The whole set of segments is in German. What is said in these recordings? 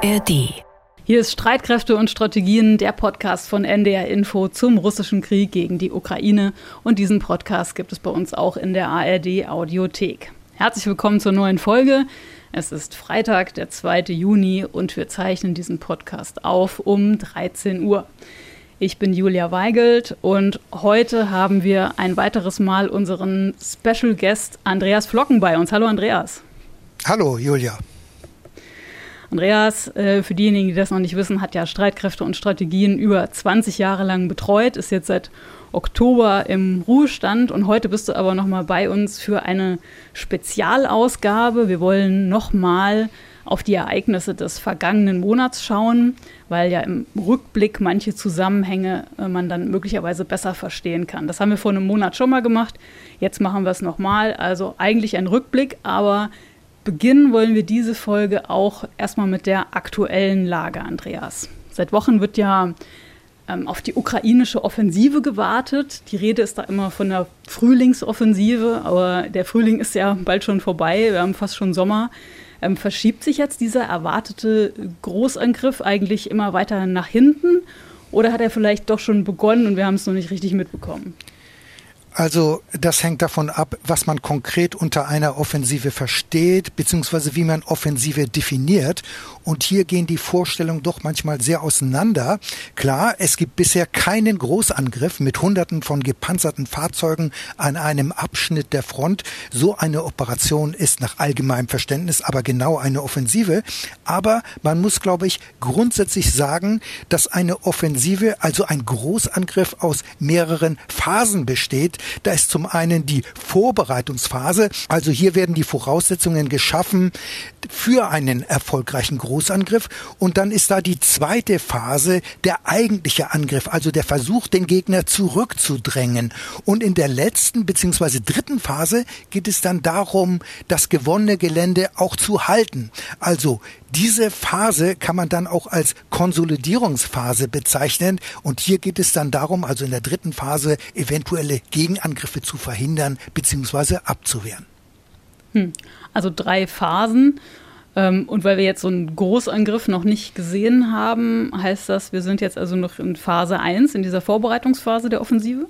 ARD. Hier ist Streitkräfte und Strategien, der Podcast von NDR Info zum russischen Krieg gegen die Ukraine. Und diesen Podcast gibt es bei uns auch in der ARD Audiothek. Herzlich willkommen zur neuen Folge. Es ist Freitag, der 2. Juni und wir zeichnen diesen Podcast auf um 13 Uhr. Ich bin Julia Weigelt und heute haben wir ein weiteres Mal unseren Special Guest Andreas Flocken bei uns. Hallo Andreas. Hallo Julia. Andreas, äh, für diejenigen, die das noch nicht wissen, hat ja Streitkräfte und Strategien über 20 Jahre lang betreut, ist jetzt seit Oktober im Ruhestand und heute bist du aber nochmal bei uns für eine Spezialausgabe. Wir wollen nochmal auf die Ereignisse des vergangenen Monats schauen, weil ja im Rückblick manche Zusammenhänge äh, man dann möglicherweise besser verstehen kann. Das haben wir vor einem Monat schon mal gemacht. Jetzt machen wir es nochmal. Also eigentlich ein Rückblick, aber beginnen wollen wir diese Folge auch erstmal mit der aktuellen Lage, Andreas. Seit Wochen wird ja ähm, auf die ukrainische Offensive gewartet. Die Rede ist da immer von der Frühlingsoffensive, aber der Frühling ist ja bald schon vorbei. Wir haben fast schon Sommer. Ähm, verschiebt sich jetzt dieser erwartete Großangriff eigentlich immer weiter nach hinten? Oder hat er vielleicht doch schon begonnen und wir haben es noch nicht richtig mitbekommen? Also das hängt davon ab, was man konkret unter einer Offensive versteht, beziehungsweise wie man Offensive definiert. Und hier gehen die Vorstellungen doch manchmal sehr auseinander. Klar, es gibt bisher keinen Großangriff mit Hunderten von gepanzerten Fahrzeugen an einem Abschnitt der Front. So eine Operation ist nach allgemeinem Verständnis aber genau eine Offensive. Aber man muss, glaube ich, grundsätzlich sagen, dass eine Offensive, also ein Großangriff aus mehreren Phasen besteht, da ist zum einen die Vorbereitungsphase, also hier werden die Voraussetzungen geschaffen für einen erfolgreichen Großangriff und dann ist da die zweite Phase, der eigentliche Angriff, also der Versuch, den Gegner zurückzudrängen. Und in der letzten bzw. dritten Phase geht es dann darum, das gewonnene Gelände auch zu halten. Also diese Phase kann man dann auch als Konsolidierungsphase bezeichnen. Und hier geht es dann darum, also in der dritten Phase eventuelle Gegenangriffe zu verhindern bzw. abzuwehren. Hm. Also drei Phasen. Ähm, und weil wir jetzt so einen Großangriff noch nicht gesehen haben, heißt das, wir sind jetzt also noch in Phase 1, in dieser Vorbereitungsphase der Offensive?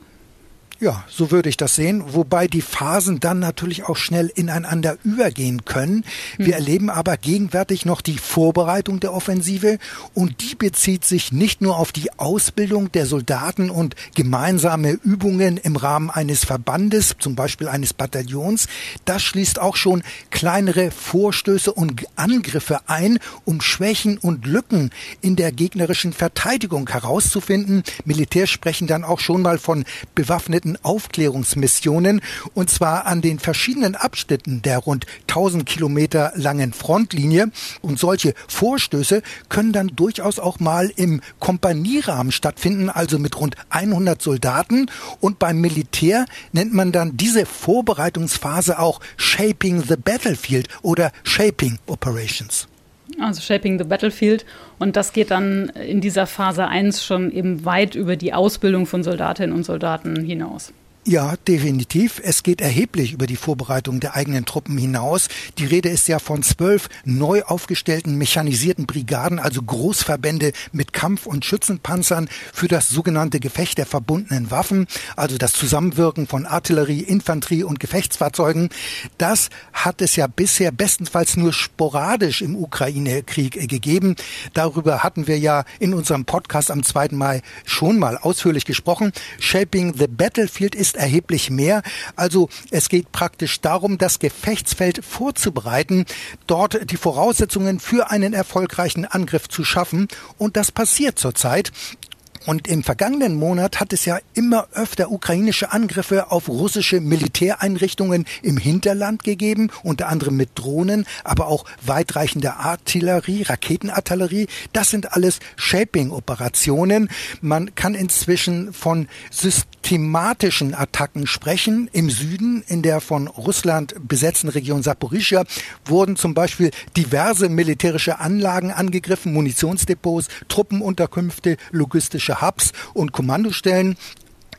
Ja, so würde ich das sehen, wobei die Phasen dann natürlich auch schnell ineinander übergehen können. Wir hm. erleben aber gegenwärtig noch die Vorbereitung der Offensive und die bezieht sich nicht nur auf die Ausbildung der Soldaten und gemeinsame Übungen im Rahmen eines Verbandes, zum Beispiel eines Bataillons. Das schließt auch schon kleinere Vorstöße und Angriffe ein, um Schwächen und Lücken in der gegnerischen Verteidigung herauszufinden. Militär sprechen dann auch schon mal von bewaffneten weltweiten Aufklärungsmissionen und zwar an den verschiedenen Abschnitten der rund 1000 Kilometer langen Frontlinie. Und solche Vorstöße können dann durchaus auch mal im Kompanierahmen stattfinden, also mit rund 100 Soldaten. Und beim Militär nennt man dann diese Vorbereitungsphase auch Shaping the Battlefield oder Shaping Operations. Also Shaping the Battlefield. Und das geht dann in dieser Phase 1 schon eben weit über die Ausbildung von Soldatinnen und Soldaten hinaus. Ja, definitiv. Es geht erheblich über die Vorbereitung der eigenen Truppen hinaus. Die Rede ist ja von zwölf neu aufgestellten mechanisierten Brigaden, also Großverbände mit Kampf- und Schützenpanzern für das sogenannte Gefecht der verbundenen Waffen, also das Zusammenwirken von Artillerie, Infanterie und Gefechtsfahrzeugen. Das hat es ja bisher bestenfalls nur sporadisch im Ukraine-Krieg gegeben. Darüber hatten wir ja in unserem Podcast am 2. Mai schon mal ausführlich gesprochen. Shaping the Battlefield ist erheblich mehr. Also es geht praktisch darum, das Gefechtsfeld vorzubereiten, dort die Voraussetzungen für einen erfolgreichen Angriff zu schaffen. Und das passiert zurzeit. Und im vergangenen Monat hat es ja immer öfter ukrainische Angriffe auf russische Militäreinrichtungen im Hinterland gegeben, unter anderem mit Drohnen, aber auch weitreichende Artillerie, Raketenartillerie. Das sind alles Shaping-Operationen. Man kann inzwischen von systematischen Attacken sprechen. Im Süden, in der von Russland besetzten Region Saporischia, wurden zum Beispiel diverse militärische Anlagen angegriffen, Munitionsdepots, Truppenunterkünfte, logistische Hubs und Kommandostellen.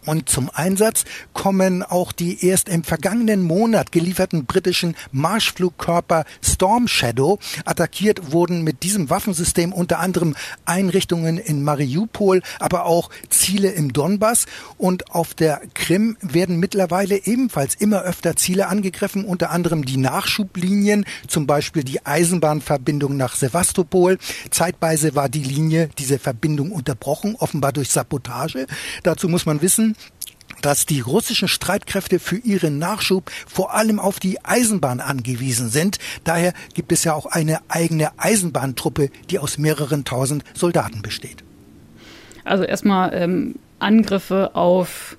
Und zum Einsatz kommen auch die erst im vergangenen Monat gelieferten britischen Marschflugkörper Storm Shadow. Attackiert wurden mit diesem Waffensystem unter anderem Einrichtungen in Mariupol, aber auch Ziele im Donbass. Und auf der Krim werden mittlerweile ebenfalls immer öfter Ziele angegriffen, unter anderem die Nachschublinien, zum Beispiel die Eisenbahnverbindung nach Sevastopol. Zeitweise war die Linie, diese Verbindung unterbrochen, offenbar durch Sabotage. Dazu muss man wissen, dass die russischen Streitkräfte für ihren Nachschub vor allem auf die Eisenbahn angewiesen sind. Daher gibt es ja auch eine eigene Eisenbahntruppe, die aus mehreren tausend Soldaten besteht. Also erstmal ähm, Angriffe auf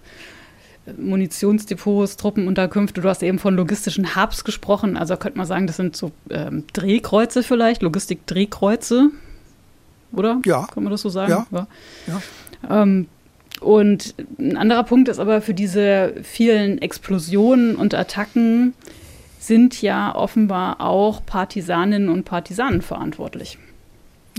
Munitionsdepots, Truppenunterkünfte. Du hast eben von logistischen Hubs gesprochen. Also könnte man sagen, das sind so ähm, Drehkreuze vielleicht, Logistik-Drehkreuze. Oder? Ja. Kann man das so sagen? Ja. ja. ja. Ähm, und ein anderer Punkt ist aber für diese vielen Explosionen und Attacken sind ja offenbar auch Partisaninnen und Partisanen verantwortlich.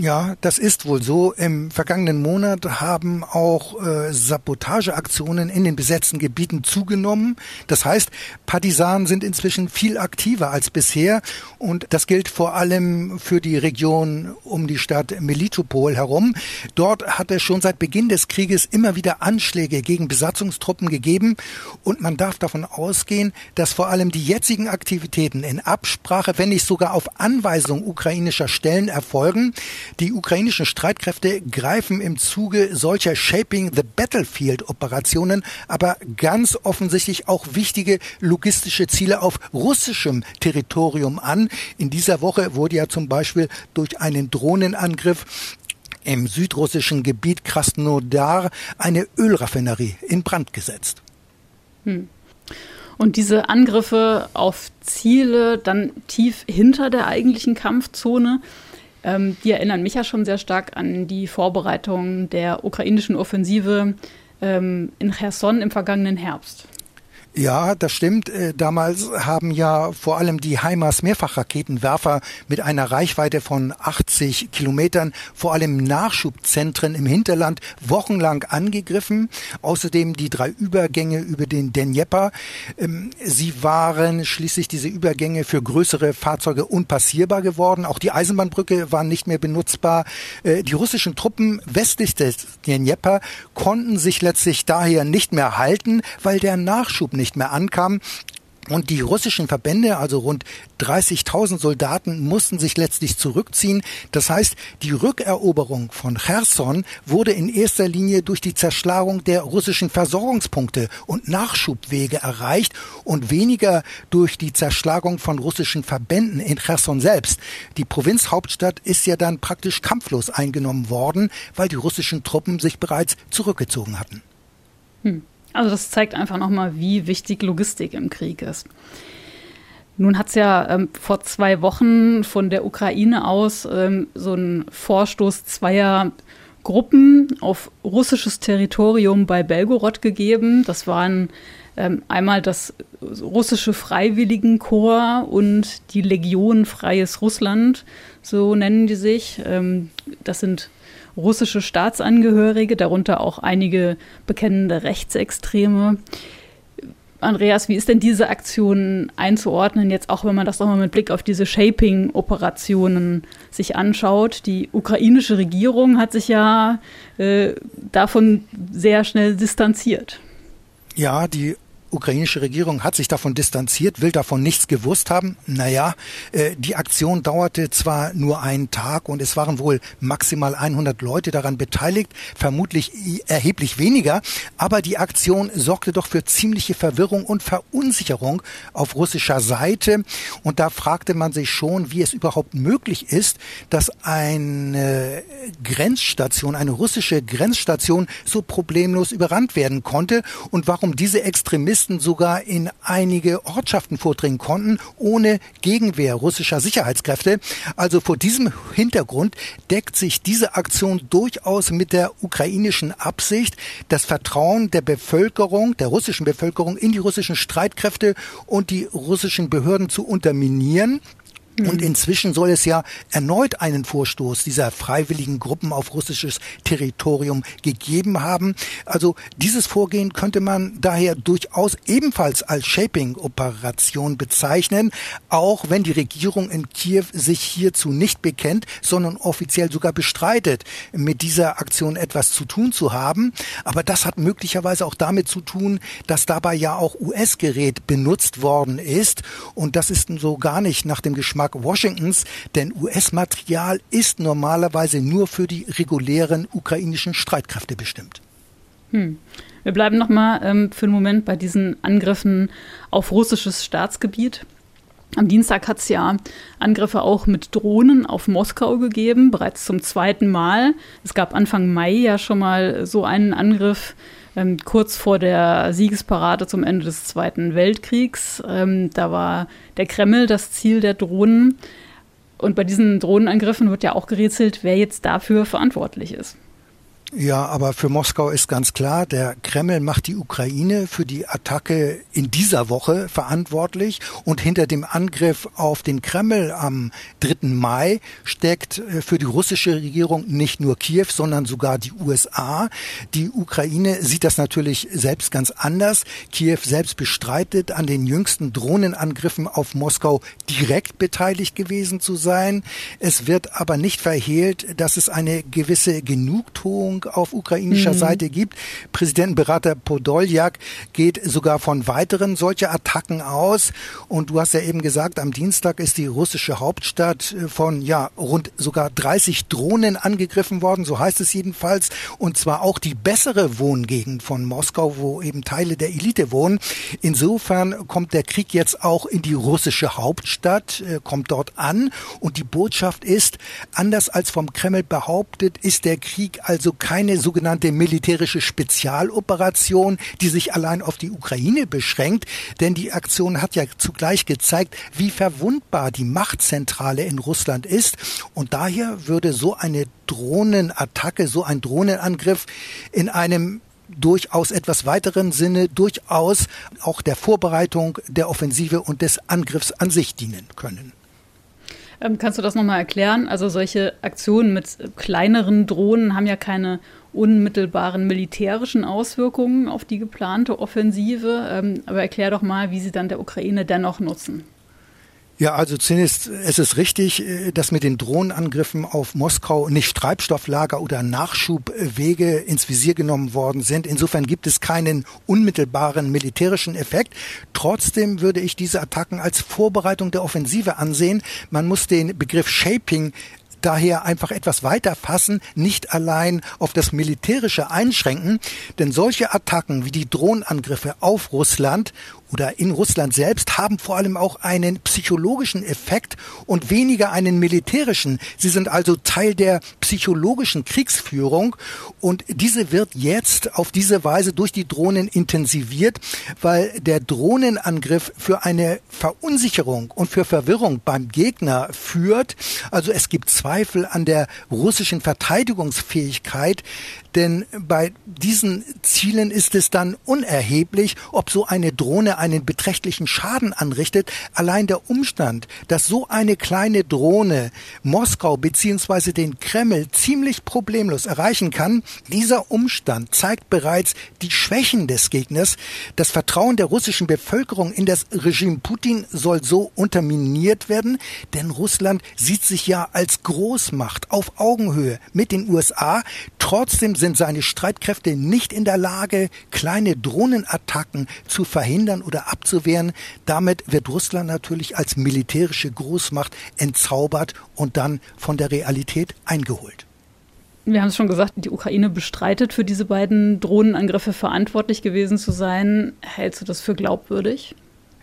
Ja, das ist wohl so. Im vergangenen Monat haben auch äh, Sabotageaktionen in den besetzten Gebieten zugenommen. Das heißt, Partisanen sind inzwischen viel aktiver als bisher und das gilt vor allem für die Region um die Stadt Melitopol herum. Dort hat es schon seit Beginn des Krieges immer wieder Anschläge gegen Besatzungstruppen gegeben und man darf davon ausgehen, dass vor allem die jetzigen Aktivitäten in Absprache, wenn nicht sogar auf Anweisung ukrainischer Stellen erfolgen. Die ukrainischen Streitkräfte greifen im Zuge solcher Shaping the Battlefield Operationen aber ganz offensichtlich auch wichtige logistische Ziele auf russischem Territorium an. In dieser Woche wurde ja zum Beispiel durch einen Drohnenangriff im südrussischen Gebiet Krasnodar eine Ölraffinerie in Brand gesetzt. Hm. Und diese Angriffe auf Ziele dann tief hinter der eigentlichen Kampfzone, ähm, die erinnern mich ja schon sehr stark an die Vorbereitung der ukrainischen Offensive ähm, in Cherson im vergangenen Herbst. Ja, das stimmt. Äh, damals haben ja vor allem die HIMARS Mehrfachraketenwerfer mit einer Reichweite von 80 Kilometern vor allem Nachschubzentren im Hinterland wochenlang angegriffen. Außerdem die drei Übergänge über den Dnjepr. Ähm, sie waren schließlich diese Übergänge für größere Fahrzeuge unpassierbar geworden. Auch die Eisenbahnbrücke war nicht mehr benutzbar. Äh, die russischen Truppen westlich des Dnjepr konnten sich letztlich daher nicht mehr halten, weil der Nachschub nicht mehr ankam. Und die russischen Verbände, also rund 30.000 Soldaten, mussten sich letztlich zurückziehen. Das heißt, die Rückeroberung von Cherson wurde in erster Linie durch die Zerschlagung der russischen Versorgungspunkte und Nachschubwege erreicht und weniger durch die Zerschlagung von russischen Verbänden in Cherson selbst. Die Provinzhauptstadt ist ja dann praktisch kampflos eingenommen worden, weil die russischen Truppen sich bereits zurückgezogen hatten. Hm. Also das zeigt einfach nochmal, wie wichtig Logistik im Krieg ist. Nun hat es ja ähm, vor zwei Wochen von der Ukraine aus ähm, so einen Vorstoß zweier Gruppen auf russisches Territorium bei Belgorod gegeben. Das waren ähm, einmal das russische Freiwilligenkorps und die Legion Freies Russland, so nennen die sich. Ähm, das sind russische Staatsangehörige, darunter auch einige bekennende Rechtsextreme. Andreas, wie ist denn diese Aktion einzuordnen, jetzt auch wenn man das nochmal mit Blick auf diese Shaping-Operationen sich anschaut? Die ukrainische Regierung hat sich ja äh, davon sehr schnell distanziert. Ja, die ukrainische Regierung hat sich davon distanziert, will davon nichts gewusst haben. Naja, äh, die Aktion dauerte zwar nur einen Tag und es waren wohl maximal 100 Leute daran beteiligt, vermutlich erheblich weniger, aber die Aktion sorgte doch für ziemliche Verwirrung und Verunsicherung auf russischer Seite. Und da fragte man sich schon, wie es überhaupt möglich ist, dass eine Grenzstation, eine russische Grenzstation so problemlos überrannt werden konnte und warum diese Extremisten Terroristen sogar in einige Ortschaften vordringen konnten, ohne Gegenwehr russischer Sicherheitskräfte. Also vor diesem Hintergrund deckt sich diese Aktion durchaus mit der ukrainischen Absicht, das Vertrauen der Bevölkerung, der russischen Bevölkerung in die russischen Streitkräfte und die russischen Behörden zu unterminieren. Und inzwischen soll es ja erneut einen Vorstoß dieser freiwilligen Gruppen auf russisches Territorium gegeben haben. Also dieses Vorgehen könnte man daher durchaus ebenfalls als Shaping-Operation bezeichnen, auch wenn die Regierung in Kiew sich hierzu nicht bekennt, sondern offiziell sogar bestreitet, mit dieser Aktion etwas zu tun zu haben. Aber das hat möglicherweise auch damit zu tun, dass dabei ja auch US-Gerät benutzt worden ist. Und das ist so gar nicht nach dem Geschmack Geschmack Washingtons, denn US-Material ist normalerweise nur für die regulären ukrainischen Streitkräfte bestimmt. Hm. Wir bleiben nochmal ähm, für einen Moment bei diesen Angriffen auf russisches Staatsgebiet. Am Dienstag hat es ja Angriffe auch mit Drohnen auf Moskau gegeben, bereits zum zweiten Mal. Es gab Anfang Mai ja schon mal so einen Angriff ähm, kurz vor der Siegesparade zum Ende des Zweiten Weltkriegs. Ähm, da war der Kreml das Ziel der Drohnen. Und bei diesen Drohnenangriffen wird ja auch gerätselt, wer jetzt dafür verantwortlich ist. Ja, aber für Moskau ist ganz klar, der Kreml macht die Ukraine für die Attacke in dieser Woche verantwortlich und hinter dem Angriff auf den Kreml am 3. Mai steckt äh, für die russische Regierung nicht nur Kiew, sondern sogar die USA. Die Ukraine sieht das natürlich selbst ganz anders. Kiew selbst bestreitet, an den jüngsten Drohnenangriffen auf Moskau direkt beteiligt gewesen zu sein. Es wird aber nicht verhehlt, dass es eine gewisse Genugtuung auf ukrainischer mhm. Seite gibt. Präsidentenberater Podoljak geht sogar von weiteren solcher Attacken aus. Und du hast ja eben gesagt, am Dienstag ist die russische Hauptstadt äh, von ja rund sogar 30 Drohnen angegriffen worden, so heißt es jedenfalls. Und zwar auch die bessere Wohngegend von Moskau, wo eben Teile der Elite wohnen. Insofern kommt der Krieg jetzt auch in die russische Hauptstadt, äh, kommt dort an. Und die Botschaft ist, anders als vom Kreml behauptet, ist der Krieg also kein keine sogenannte militärische Spezialoperation, die sich allein auf die Ukraine beschränkt, denn die Aktion hat ja zugleich gezeigt, wie verwundbar die Machtzentrale in Russland ist und daher würde so eine Drohnenattacke, so ein Drohnenangriff in einem durchaus etwas weiteren Sinne durchaus auch der Vorbereitung der Offensive und des Angriffs an sich dienen können. Ähm, kannst du das nochmal erklären? Also solche Aktionen mit kleineren Drohnen haben ja keine unmittelbaren militärischen Auswirkungen auf die geplante Offensive. Ähm, aber erklär doch mal, wie sie dann der Ukraine dennoch nutzen. Ja, also zunächst es ist richtig, äh, dass mit den Drohnenangriffen auf Moskau nicht Treibstofflager oder Nachschubwege ins Visier genommen worden sind. Insofern gibt es keinen unmittelbaren militärischen Effekt. Trotzdem würde ich diese Attacken als Vorbereitung der Offensive ansehen. Man muss den Begriff Shaping daher einfach etwas weiter fassen, nicht allein auf das Militärische einschränken, denn solche Attacken wie die Drohnenangriffe auf Russland oder in Russland selbst haben vor allem auch einen psychologischen Effekt und weniger einen militärischen. Sie sind also Teil der psychologischen Kriegsführung und diese wird jetzt auf diese Weise durch die Drohnen intensiviert, weil der Drohnenangriff für eine Verunsicherung und für Verwirrung beim Gegner führt. Also es gibt Zweifel an der russischen Verteidigungsfähigkeit, denn bei diesen Zielen ist es dann unerheblich, ob so eine Drohne einen beträchtlichen Schaden anrichtet. Allein der Umstand, dass so eine kleine Drohne Moskau bzw. den Kreml ziemlich problemlos erreichen kann, dieser Umstand zeigt bereits die Schwächen des Gegners. Das Vertrauen der russischen Bevölkerung in das Regime Putin soll so unterminiert werden, denn Russland sieht sich ja als Großmacht auf Augenhöhe mit den USA. Trotzdem sind seine Streitkräfte nicht in der Lage, kleine Drohnenattacken zu verhindern oder abzuwehren. Damit wird Russland natürlich als militärische Großmacht entzaubert und dann von der Realität eingeholt. Wir haben es schon gesagt, die Ukraine bestreitet, für diese beiden Drohnenangriffe verantwortlich gewesen zu sein. Hältst du das für glaubwürdig?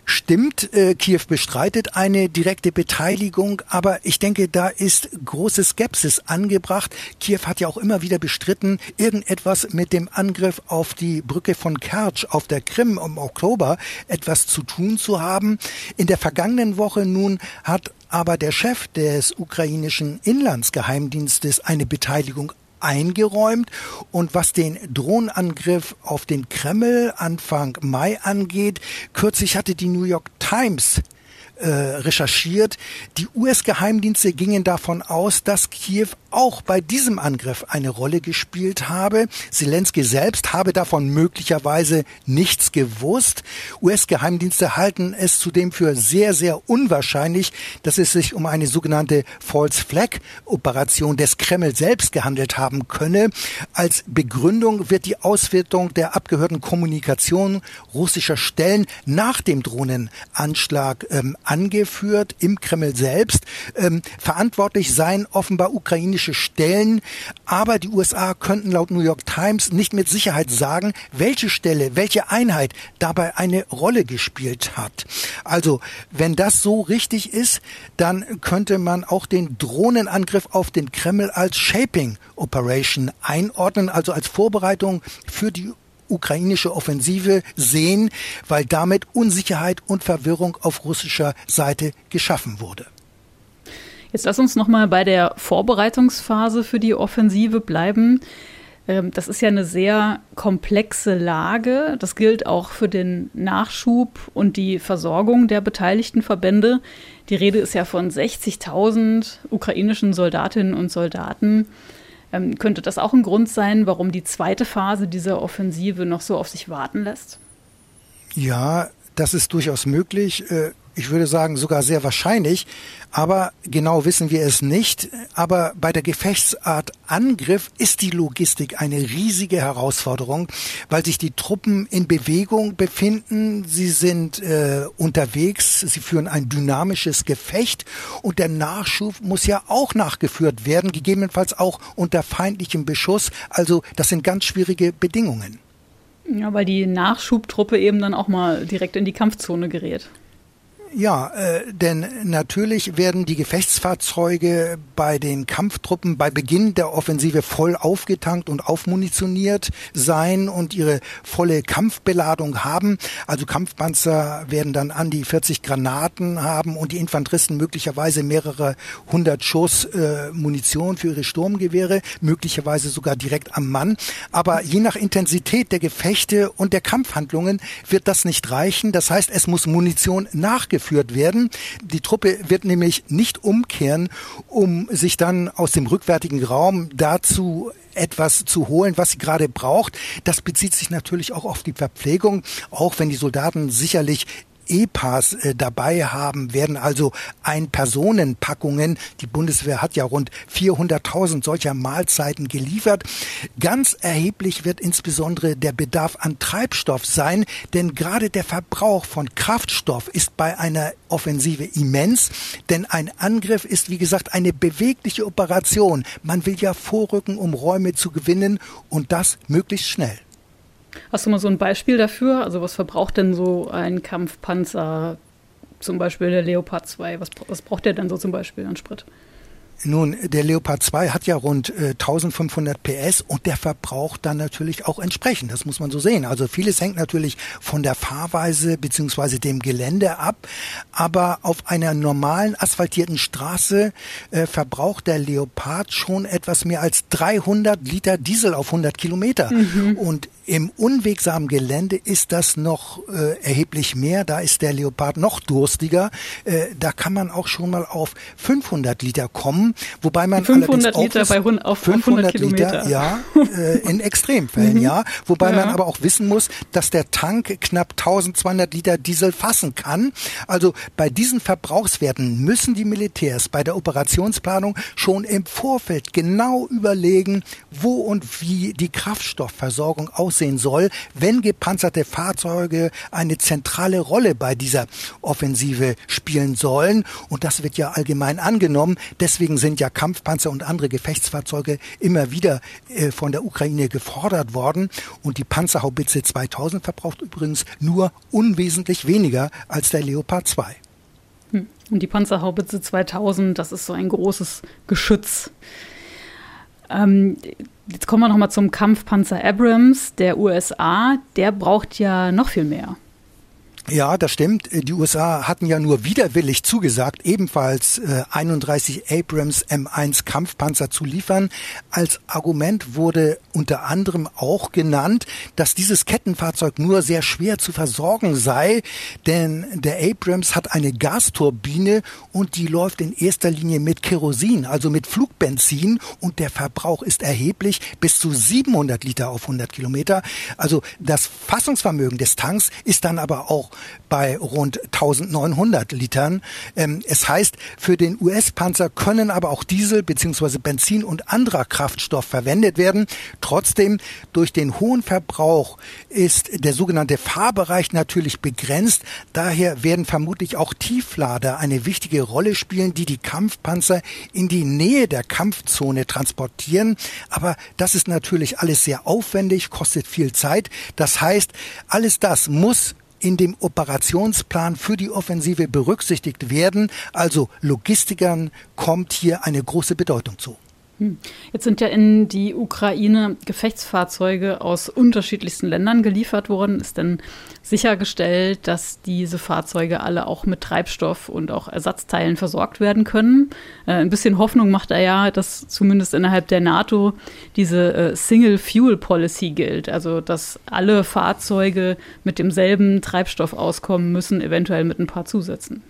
Stimmt, äh, Kiew bestreitet eine direkte Beteiligung, aber ich denke, da ist große Skepsis angebracht. Kiew hat ja auch immer wieder bestritten, irgendetwas mit dem Angriff auf die Brücke von Kertsch auf der Krim im Oktober etwas zu tun zu haben. In der vergangenen Woche nun hat aber der Chef des ukrainischen Inlandsgeheimdienstes eine Beteiligung eingeräumt. Und was den Drohnenangriff auf den Kreml Anfang Mai angeht, kürzlich hatte die New York Times äh, recherchiert. Die US-Geheimdienste gingen davon aus, dass Kiew auch bei diesem Angriff eine Rolle gespielt habe. Zelensky selbst habe davon möglicherweise nichts gewusst. US-Geheimdienste halten es zudem für sehr, sehr unwahrscheinlich, dass es sich um eine sogenannte False Flag Operation des Kreml selbst gehandelt haben könne. Als Begründung wird die Auswertung der abgehörten Kommunikation russischer Stellen nach dem Drohnenanschlag ähm, angeführt im Kreml selbst. Ähm, verantwortlich seien offenbar ukrainische Stellen, aber die USA könnten laut New York Times nicht mit Sicherheit sagen, welche Stelle, welche Einheit dabei eine Rolle gespielt hat. Also, wenn das so richtig ist, dann könnte man auch den Drohnenangriff auf den Kreml als Shaping Operation einordnen, also als Vorbereitung für die ukrainische Offensive sehen, weil damit Unsicherheit und Verwirrung auf russischer Seite geschaffen wurde. Jetzt lass uns noch mal bei der Vorbereitungsphase für die Offensive bleiben. Ähm, das ist ja eine sehr komplexe Lage. Das gilt auch für den Nachschub und die Versorgung der beteiligten Verbände. Die Rede ist ja von 60.000 ukrainischen Soldatinnen und Soldaten. Ähm, könnte das auch ein Grund sein, warum die zweite Phase dieser Offensive noch so auf sich warten lässt? Ja, das ist durchaus möglich. Äh, ich würde sagen sogar sehr wahrscheinlich, aber genau wissen wir es nicht. Aber bei der Gefechtsart Angriff ist die Logistik eine riesige Herausforderung, weil sich die Truppen in Bewegung befinden. Sie sind äh, unterwegs, sie führen ein dynamisches Gefecht und der Nachschub muss ja auch nachgeführt werden, gegebenenfalls auch unter feindlichem Beschuss. Also das sind ganz schwierige Bedingungen. Ja, weil die Nachschubtruppe eben dann auch mal direkt in die Kampfzone gerät. Ja, äh, denn natürlich werden die Gefechtsfahrzeuge bei den Kampftruppen bei Beginn der Offensive voll aufgetankt und aufmunitioniert sein und ihre volle Kampfbeladung haben. Also Kampfpanzer werden dann an die 40 Granaten haben und die Infanteristen möglicherweise mehrere hundert Schuss äh, Munition für ihre Sturmgewehre, möglicherweise sogar direkt am Mann. Aber je nach Intensität der Gefechte und der Kampfhandlungen wird das nicht reichen. Das heißt, es muss Munition nachgeführt geführt werden. Die Truppe wird nämlich nicht umkehren, um sich dann aus dem rückwärtigen Raum dazu etwas zu holen, was sie gerade braucht. Das bezieht sich natürlich auch auf die Verpflegung, auch wenn die Soldaten sicherlich E-Pass äh, dabei haben, werden also Ein-Personen-Packungen. Die Bundeswehr hat ja rund 400.000 solcher Mahlzeiten geliefert. Ganz erheblich wird insbesondere der Bedarf an Treibstoff sein, denn gerade der Verbrauch von Kraftstoff ist bei einer Offensive immens, denn ein Angriff ist wie gesagt eine bewegliche Operation. Man will ja vorrücken, um Räume zu gewinnen und das möglichst schnell. Hast du mal so ein Beispiel dafür? Also was verbraucht denn so ein Kampfpanzer, zum Beispiel der Leopard 2? Was, was braucht der denn so zum Beispiel an Sprit? Nun, der Leopard 2 hat ja rund äh, 1500 PS und der verbraucht dann natürlich auch entsprechend. Das muss man so sehen. Also vieles hängt natürlich von der Fahrweise beziehungsweise dem Gelände ab. Aber auf einer normalen asphaltierten Straße äh, verbraucht der Leopard schon etwas mehr als 300 Liter Diesel auf 100 Kilometer. Mhm. Und im unwegsamen Gelände ist das noch äh, erheblich mehr. Da ist der Leopard noch durstiger. Äh, da kann man auch schon mal auf 500 Liter kommen wobei man 500 Liter bei, auf 500 Liter, ja, äh, in Extremfällen, mhm. ja, wobei ja. man aber auch wissen muss, dass der Tank knapp 1200 Liter Diesel fassen kann. Also bei diesen Verbrauchswerten müssen die Militärs bei der Operationsplanung schon im Vorfeld genau überlegen, wo und wie die Kraftstoffversorgung aussehen soll, wenn gepanzerte Fahrzeuge eine zentrale Rolle bei dieser Offensive spielen sollen. Und das wird ja allgemein angenommen. Deswegen sind ja Kampfpanzer und andere Gefechtsfahrzeuge immer wieder äh, von der Ukraine gefordert worden. Und die Panzerhaubitze 2000 verbraucht übrigens nur unwesentlich weniger als der Leopard 2. Hm. Und die Panzerhaubitze 2000, das ist so ein großes Geschütz. Ähm, jetzt kommen wir nochmal zum Kampfpanzer Abrams der USA. Der braucht ja noch viel mehr. Ja, das stimmt. Die USA hatten ja nur widerwillig zugesagt, ebenfalls äh, 31 Abrams M1 Kampfpanzer zu liefern. Als Argument wurde unter anderem auch genannt, dass dieses Kettenfahrzeug nur sehr schwer zu versorgen sei, denn der Abrams hat eine Gasturbine und die läuft in erster Linie mit Kerosin, also mit Flugbenzin und der Verbrauch ist erheblich, bis zu 700 Liter auf 100 Kilometer. Also das Fassungsvermögen des Tanks ist dann aber auch bei rund 1900 Litern. Ähm, es heißt, für den US-Panzer können aber auch Diesel bzw. Benzin und anderer Kraftstoff verwendet werden. Trotzdem, durch den hohen Verbrauch ist der sogenannte Fahrbereich natürlich begrenzt. Daher werden vermutlich auch Tieflader eine wichtige Rolle spielen, die die Kampfpanzer in die Nähe der Kampfzone transportieren. Aber das ist natürlich alles sehr aufwendig, kostet viel Zeit. Das heißt, alles das muss in dem Operationsplan für die Offensive berücksichtigt werden. Also Logistikern kommt hier eine große Bedeutung zu. Hm. Jetzt sind ja in die Ukraine Gefechtsfahrzeuge aus unterschiedlichsten Ländern geliefert worden. Ist denn sichergestellt, dass diese Fahrzeuge alle auch mit Treibstoff und auch Ersatzteilen versorgt werden können? Äh, ein bisschen Hoffnung macht er ja, dass zumindest innerhalb der NATO diese äh, Single Fuel Policy gilt. Also, dass alle Fahrzeuge mit demselben Treibstoff auskommen müssen, eventuell mit ein paar Zusätzen.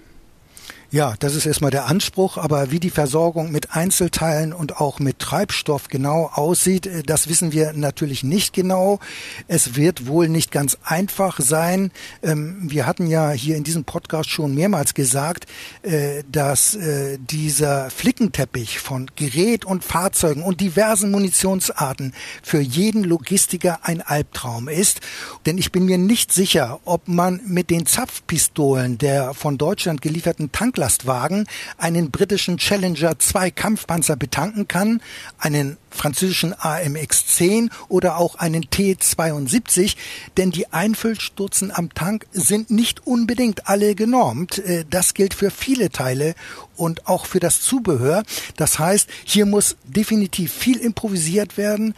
Ja, das ist erstmal der Anspruch, aber wie die Versorgung mit Einzelteilen und auch mit Treibstoff genau aussieht, äh, das wissen wir natürlich nicht genau. Es wird wohl nicht ganz einfach sein. Ähm, wir hatten ja hier in diesem Podcast schon mehrmals gesagt, äh, dass äh, dieser Flickenteppich von Gerät und Fahrzeugen und diversen Munitionsarten für jeden Logistiker ein Albtraum ist. Denn ich bin mir nicht sicher, ob man mit den Zapfpistolen der von Deutschland gelieferten Tank Tanklastwagen einen britischen Challenger 2 Kampfpanzer betanken kann, einen französischen AMX-10 oder auch einen T-72, denn die Einfüllstutzen am Tank sind nicht unbedingt alle genormt. Äh, das gilt für viele Teile und auch für das Zubehör. Das heißt, hier muss definitiv viel improvisiert werden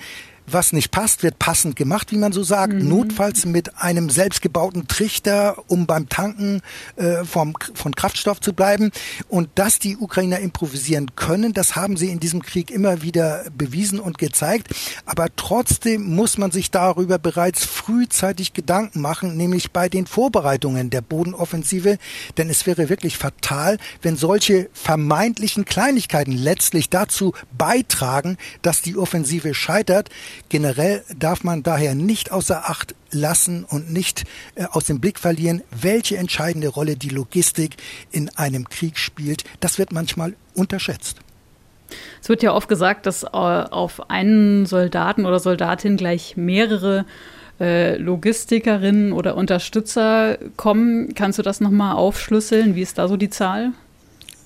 was nicht passt, wird passend gemacht, wie man so sagt. Mhm. Notfalls mit einem selbstgebauten Trichter, um beim Tanken äh, vom, von Kraftstoff zu bleiben. Und dass die Ukrainer improvisieren können, das haben sie in diesem Krieg immer wieder bewiesen und gezeigt. Aber trotzdem muss man sich darüber bereits frühzeitig Gedanken machen, nämlich bei den Vorbereitungen der Bodenoffensive. Denn es wäre wirklich fatal, wenn solche vermeintlichen Kleinigkeiten letztlich dazu beitragen, dass die Offensive scheitert. Generell darf man daher nicht außer Acht lassen und nicht äh, aus dem Blick verlieren, welche entscheidende Rolle die Logistik in einem Krieg spielt. Das wird manchmal unterschätzt. Es wird ja oft gesagt, dass äh, auf einen Soldaten oder Soldatin gleich mehrere äh, Logistikerinnen oder Unterstützer kommen. Kannst du das nochmal aufschlüsseln? Wie ist da so die Zahl?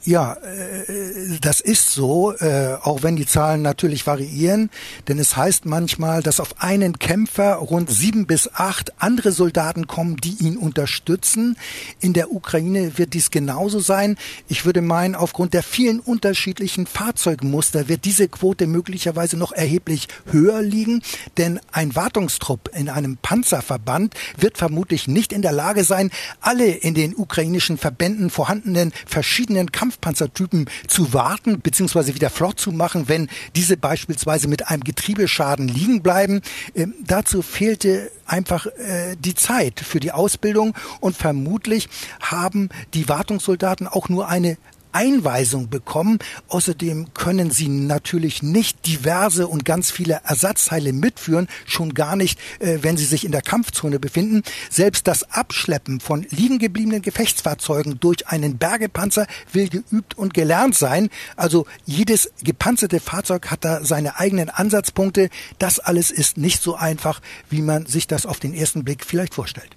Ja, äh, das ist so, äh, auch wenn die Zahlen natürlich variieren, denn es heißt manchmal, dass auf einen Kämpfer rund sieben bis acht andere Soldaten kommen, die ihn unterstützen. In der Ukraine wird dies genauso sein. Ich würde meinen, aufgrund der vielen unterschiedlichen Fahrzeugmuster wird diese Quote möglicherweise noch erheblich höher liegen, denn ein Wartungstrupp in einem Panzerverband wird vermutlich nicht in der Lage sein, alle in den ukrainischen Verbänden vorhandenen verschiedenen Kampf Kampfpanzertypen zu warten bzw. wieder flott zu machen, wenn diese beispielsweise mit einem Getriebeschaden liegen bleiben. Ähm, dazu fehlte einfach äh, die Zeit für die Ausbildung und vermutlich haben die Wartungssoldaten auch nur eine Einweisung bekommen. Außerdem können sie natürlich nicht diverse und ganz viele Ersatzteile mitführen, schon gar nicht, äh, wenn sie sich in der Kampfzone befinden. Selbst das Abschleppen von liegen gebliebenen Gefechtsfahrzeugen durch einen Bergepanzer will geübt und gelernt sein. Also jedes gepanzerte Fahrzeug hat da seine eigenen Ansatzpunkte. Das alles ist nicht so einfach, wie man sich das auf den ersten Blick vielleicht vorstellt.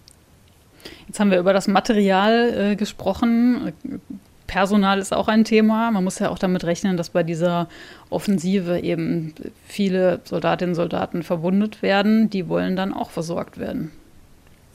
Jetzt haben wir über das Material äh, gesprochen. Personal ist auch ein Thema. Man muss ja auch damit rechnen, dass bei dieser Offensive eben viele Soldatinnen und Soldaten verwundet werden. Die wollen dann auch versorgt werden.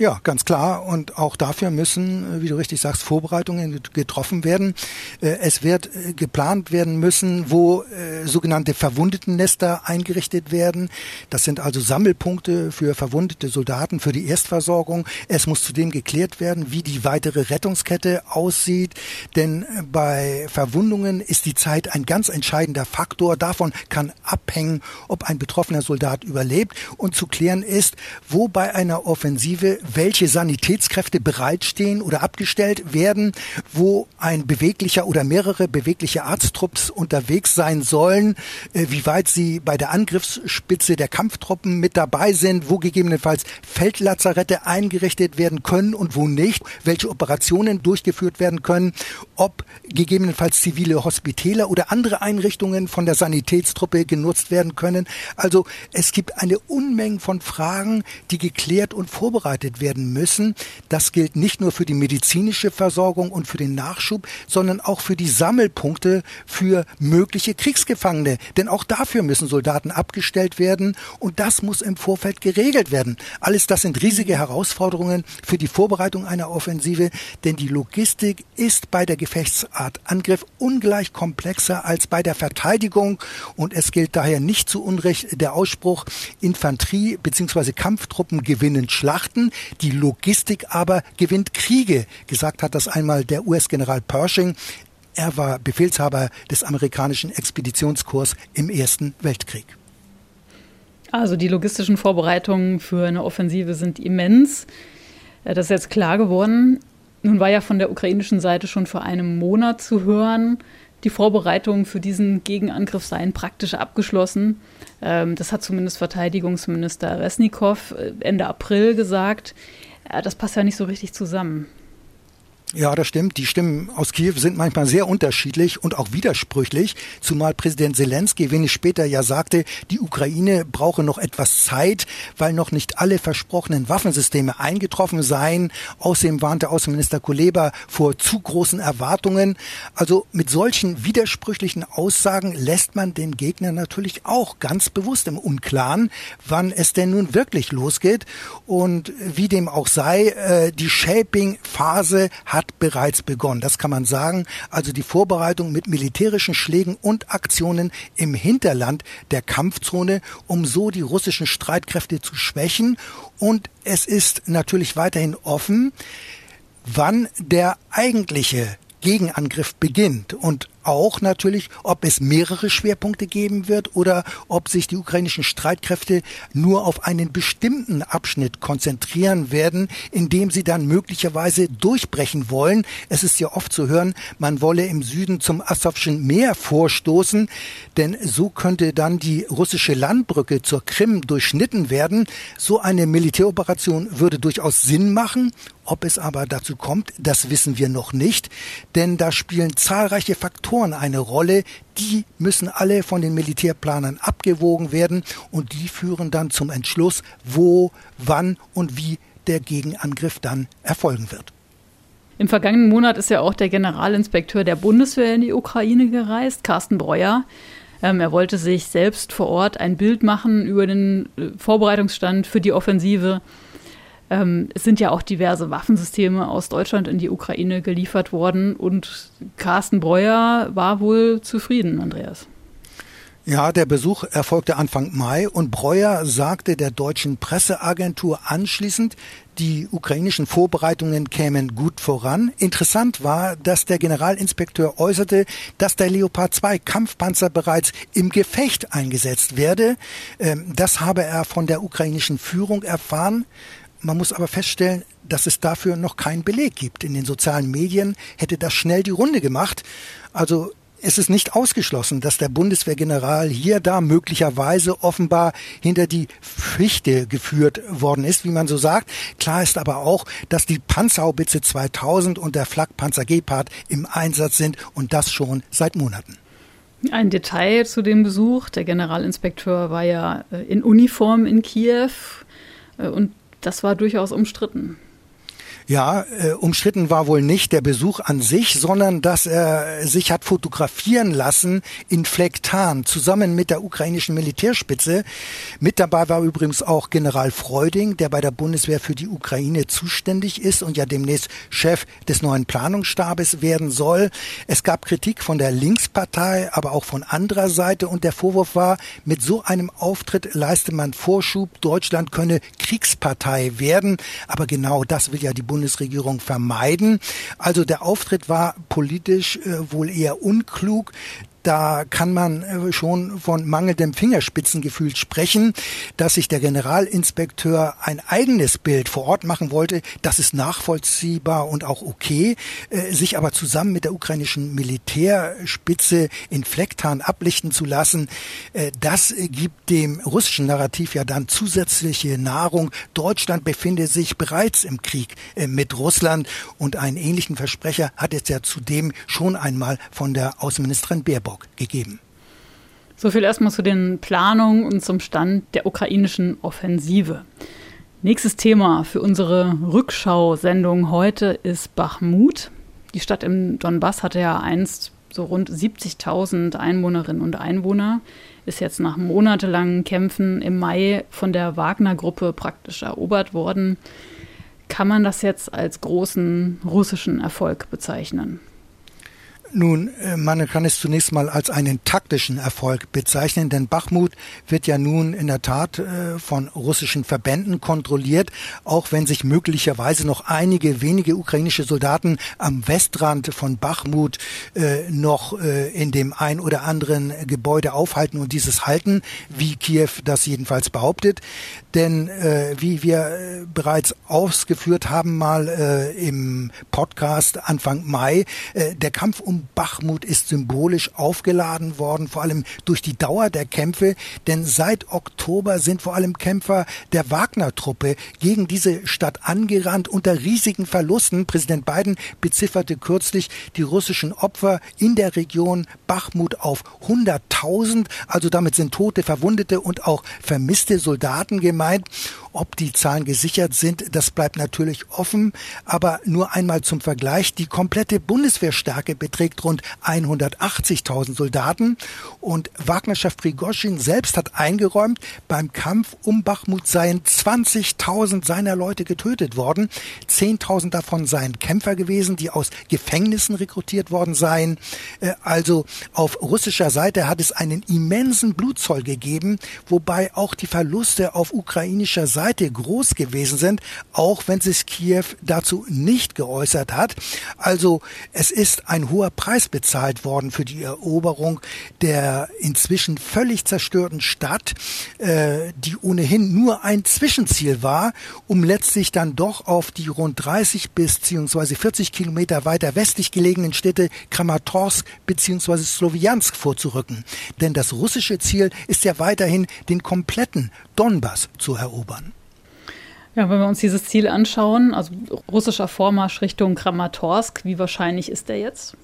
Ja, ganz klar. Und auch dafür müssen, wie du richtig sagst, Vorbereitungen getroffen werden. Äh, es wird äh, geplant werden müssen, wo äh, sogenannte Verwundetennester eingerichtet werden. Das sind also Sammelpunkte für verwundete Soldaten für die Erstversorgung. Es muss zudem geklärt werden, wie die weitere Rettungskette aussieht. Denn bei Verwundungen ist die Zeit ein ganz entscheidender Faktor. Davon kann abhängen, ob ein betroffener Soldat überlebt. Und zu klären ist, wo bei einer Offensive welche Sanitätskräfte bereitstehen oder abgestellt werden, wo ein beweglicher oder mehrere bewegliche Arzttrupps unterwegs sein sollen, äh, wie weit sie bei der Angriffsspitze der Kampftruppen mit dabei sind, wo gegebenenfalls Feldlazarette eingerichtet werden können und wo nicht, welche Operationen durchgeführt werden können, ob gegebenenfalls zivile Hospitäler oder andere Einrichtungen von der Sanitätstruppe genutzt werden können. Also es gibt eine Unmenge von Fragen, die geklärt und vorbereitet gestellt werden müssen. Das gilt nicht nur für die medizinische Versorgung und für den Nachschub, sondern auch für die Sammelpunkte für mögliche Kriegsgefangene. Denn auch dafür müssen Soldaten abgestellt werden und das muss im Vorfeld geregelt werden. Alles das sind riesige Herausforderungen für die Vorbereitung einer Offensive, denn die Logistik ist bei der Gefechtsart Angriff ungleich komplexer als bei der Verteidigung und es gilt daher nicht zu Unrecht der Ausspruch, Infanterie bzw. Kampftruppen gewinnen Schlachten, die Logistik aber gewinnt Kriege. Gesagt hat das einmal der US-General Pershing. Er war Befehlshaber des amerikanischen Expeditionskorps im Ersten Weltkrieg. Also die logistischen Vorbereitungen für eine Offensive sind immens. Äh, das ist jetzt klar geworden. Nun war ja von der ukrainischen Seite schon vor einem Monat zu hören, die Vorbereitungen für diesen Gegenangriff seien praktisch abgeschlossen. Ähm, das hat zumindest Verteidigungsminister Resnikow äh, Ende April gesagt. Das passt ja nicht so richtig zusammen. Ja, das stimmt. Die Stimmen aus Kiew sind manchmal sehr unterschiedlich und auch widersprüchlich, zumal Präsident Zelensky wenig später ja sagte, die Ukraine brauche noch etwas Zeit, weil noch nicht alle versprochenen Waffensysteme eingetroffen seien. Außerdem warnte Außenminister Kuleba vor zu großen Erwartungen. Also mit solchen widersprüchlichen Aussagen lässt man den Gegner natürlich auch ganz bewusst im Unklaren, wann es denn nun wirklich losgeht. Und wie dem auch sei, äh, die Shaping-Phase hat hat bereits begonnen. Das kann man sagen. Also die Vorbereitung mit militärischen Schlägen und Aktionen im Hinterland der Kampfzone, um so die russischen Streitkräfte zu schwächen. Und es ist natürlich weiterhin offen, wann der eigentliche Gegenangriff beginnt. Und auch natürlich, ob es mehrere Schwerpunkte geben wird oder ob sich die ukrainischen Streitkräfte nur auf einen bestimmten Abschnitt konzentrieren werden, indem sie dann möglicherweise durchbrechen wollen. Es ist ja oft zu hören, man wolle im Süden zum Asowschen Meer vorstoßen, denn so könnte dann die russische Landbrücke zur Krim durchschnitten werden. So eine Militäroperation würde durchaus Sinn machen. Ob es aber dazu kommt, das wissen wir noch nicht, denn da spielen zahlreiche Faktoren Faktoren eine Rolle, die müssen alle von den Militärplanern abgewogen werden und die führen dann zum Entschluss, wo, wann und wie der Gegenangriff dann erfolgen wird. Im vergangenen Monat ist ja auch der Generalinspekteur der Bundeswehr in die Ukraine gereist, Carsten Breuer. Ähm, er wollte sich selbst vor Ort ein Bild machen über den äh, Vorbereitungsstand für die Offensive. Ähm, es sind ja auch diverse Waffensysteme aus Deutschland in die Ukraine geliefert worden und Carsten Breuer war wohl zufrieden, Andreas. Ja, der Besuch erfolgte Anfang Mai und Breuer sagte der deutschen Presseagentur anschließend, die ukrainischen Vorbereitungen kämen gut voran. Interessant war, dass der Generalinspekteur äußerte, dass der Leopard 2 Kampfpanzer bereits im Gefecht eingesetzt werde. Ähm, das habe er von der ukrainischen Führung erfahren. Man muss aber feststellen, dass es dafür noch keinen Beleg gibt. In den sozialen Medien hätte das schnell die Runde gemacht. Also es ist nicht ausgeschlossen, dass der Bundeswehrgeneral hier da möglicherweise offenbar hinter die Fichte geführt worden ist, wie man so sagt. Klar ist aber auch, dass die Panzerhaubitze 2000 und der Flakpanzer Gepard im Einsatz sind und das schon seit Monaten. Ein Detail zu dem Besuch. Der Generalinspekteur war ja äh, in Uniform in Kiew äh, und das war durchaus umstritten. Ja, äh, umstritten war wohl nicht der Besuch an sich, sondern dass er sich hat fotografieren lassen in Flektan zusammen mit der ukrainischen Militärspitze. Mit dabei war übrigens auch General Freuding, der bei der Bundeswehr für die Ukraine zuständig ist und ja demnächst Chef des neuen Planungsstabes werden soll. Es gab Kritik von der Linkspartei, aber auch von anderer Seite und der Vorwurf war, mit so einem Auftritt leiste man Vorschub, Deutschland könne Kriegspartei werden. Aber genau das will ja die Bundesregierung vermeiden. Also der Auftritt war politisch äh, wohl eher unklug da kann man äh, schon von mangelndem Fingerspitzengefühl sprechen, dass sich der Generalinspekteur ein eigenes Bild vor Ort machen wollte. Das ist nachvollziehbar und auch okay. Äh, sich aber zusammen mit der ukrainischen Militärspitze in Flecktan ablichten zu lassen, äh, das gibt dem russischen Narrativ ja dann zusätzliche Nahrung. Deutschland befinde sich bereits im Krieg mit Russland und einen ähnlichen Versprecher hat es ja zudem schon einmal von der Außenministerin Baerbock Hamburg gegeben. So viel erstmal zu den Planungen und zum Stand der ukrainischen Offensive. Nächstes Thema für unsere Rückschau-Sendung heute ist Bachmut. Die Stadt im Donbass hatte ja einst so rund 70.000 Einwohnerinnen und Einwohner, ist jetzt nach monatelangen Kämpfen im Mai von der Wagner-Gruppe praktisch erobert worden. Kann man das jetzt als großen russischen Erfolg bezeichnen? Nun, äh, man kann es zunächst mal als einen taktischen Erfolg bezeichnen, denn Bachmut wird ja nun in der Tat äh, von russischen Verbänden kontrolliert, auch wenn sich möglicherweise noch einige wenige ukrainische Soldaten am Westrand von Bachmut äh, noch in dem ein oder anderen Gebäude aufhalten und dieses halten, wie Kiew das jedenfalls behauptet. Denn wie wir bereits ausgeführt haben mal im Podcast Anfang Mai, der Kampf um Bachmut ist symbolisch aufgeladen worden, vor allem durch die Dauer der Kämpfe, denn seit Oktober sind vor allem Kämpfer der Wagner-Truppe gegen diese Stadt angerannt unter riesigen Verlusten. Präsident Biden bezifferte kürzlich die russischen Opfer in der Region Bachmut auf 100.000, also damit sind tote, verwundete und auch vermisste Soldaten gemeint. gemeint Ob die Zahlen gesichert sind, das bleibt natürlich offen. Aber nur einmal zum Vergleich. Die komplette Bundeswehrstärke beträgt rund 180.000 Soldaten. Und Wagner-Chef Prigoschin selbst hat eingeräumt, beim Kampf um Bachmut seien 20.000 seiner Leute getötet worden. 10.000 davon seien Kämpfer gewesen, die aus Gefängnissen rekrutiert worden seien. Äh, also auf russischer Seite hat es einen immensen Blutzoll gegeben, wobei auch die Verluste auf ukrainischer Seite Seite groß gewesen sind, auch wenn sich Kiew dazu nicht geäußert hat. Also es ist ein hoher Preis bezahlt worden für die Eroberung der inzwischen völlig zerstörten Stadt, äh, die ohnehin nur ein Zwischenziel war, um letztlich dann doch auf die rund 30 bis beziehungsweise 40 Kilometer weiter westlich gelegenen Städte Kramatorsk beziehungsweise Sloviansk vorzurücken. Denn das russische Ziel ist ja weiterhin den kompletten Donbass zu erobern. Ja, wenn wir uns dieses Ziel anschauen, also russischer Vormarsch Richtung Kramatorsk, wie wahrscheinlich ist der jetzt?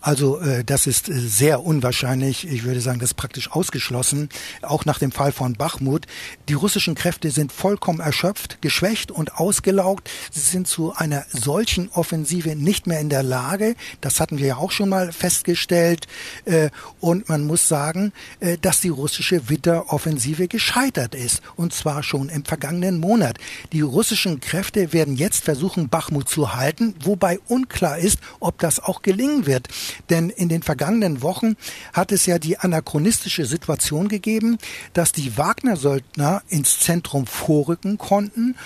Also äh, das ist äh, sehr unwahrscheinlich. Ich würde sagen, das ist praktisch ausgeschlossen. Auch nach dem Fall von Bachmut. Die russischen Kräfte sind vollkommen erschöpft, geschwächt und ausgelaugt. Sie sind zu einer solchen Offensive nicht mehr in der Lage. Das hatten wir ja auch schon mal festgestellt. Äh, und man muss sagen, äh, dass die russische Witteroffensive gescheitert ist. Und zwar schon im vergangenen Monat. Die russischen Kräfte werden jetzt versuchen, Bachmut zu halten, wobei unklar ist, ob das auch gelingen wird. Denn in den vergangenen Wochen hat es ja die anachronistische Situation gegeben, dass die Wagner-Söldner ins Zentrum vorrücken konnten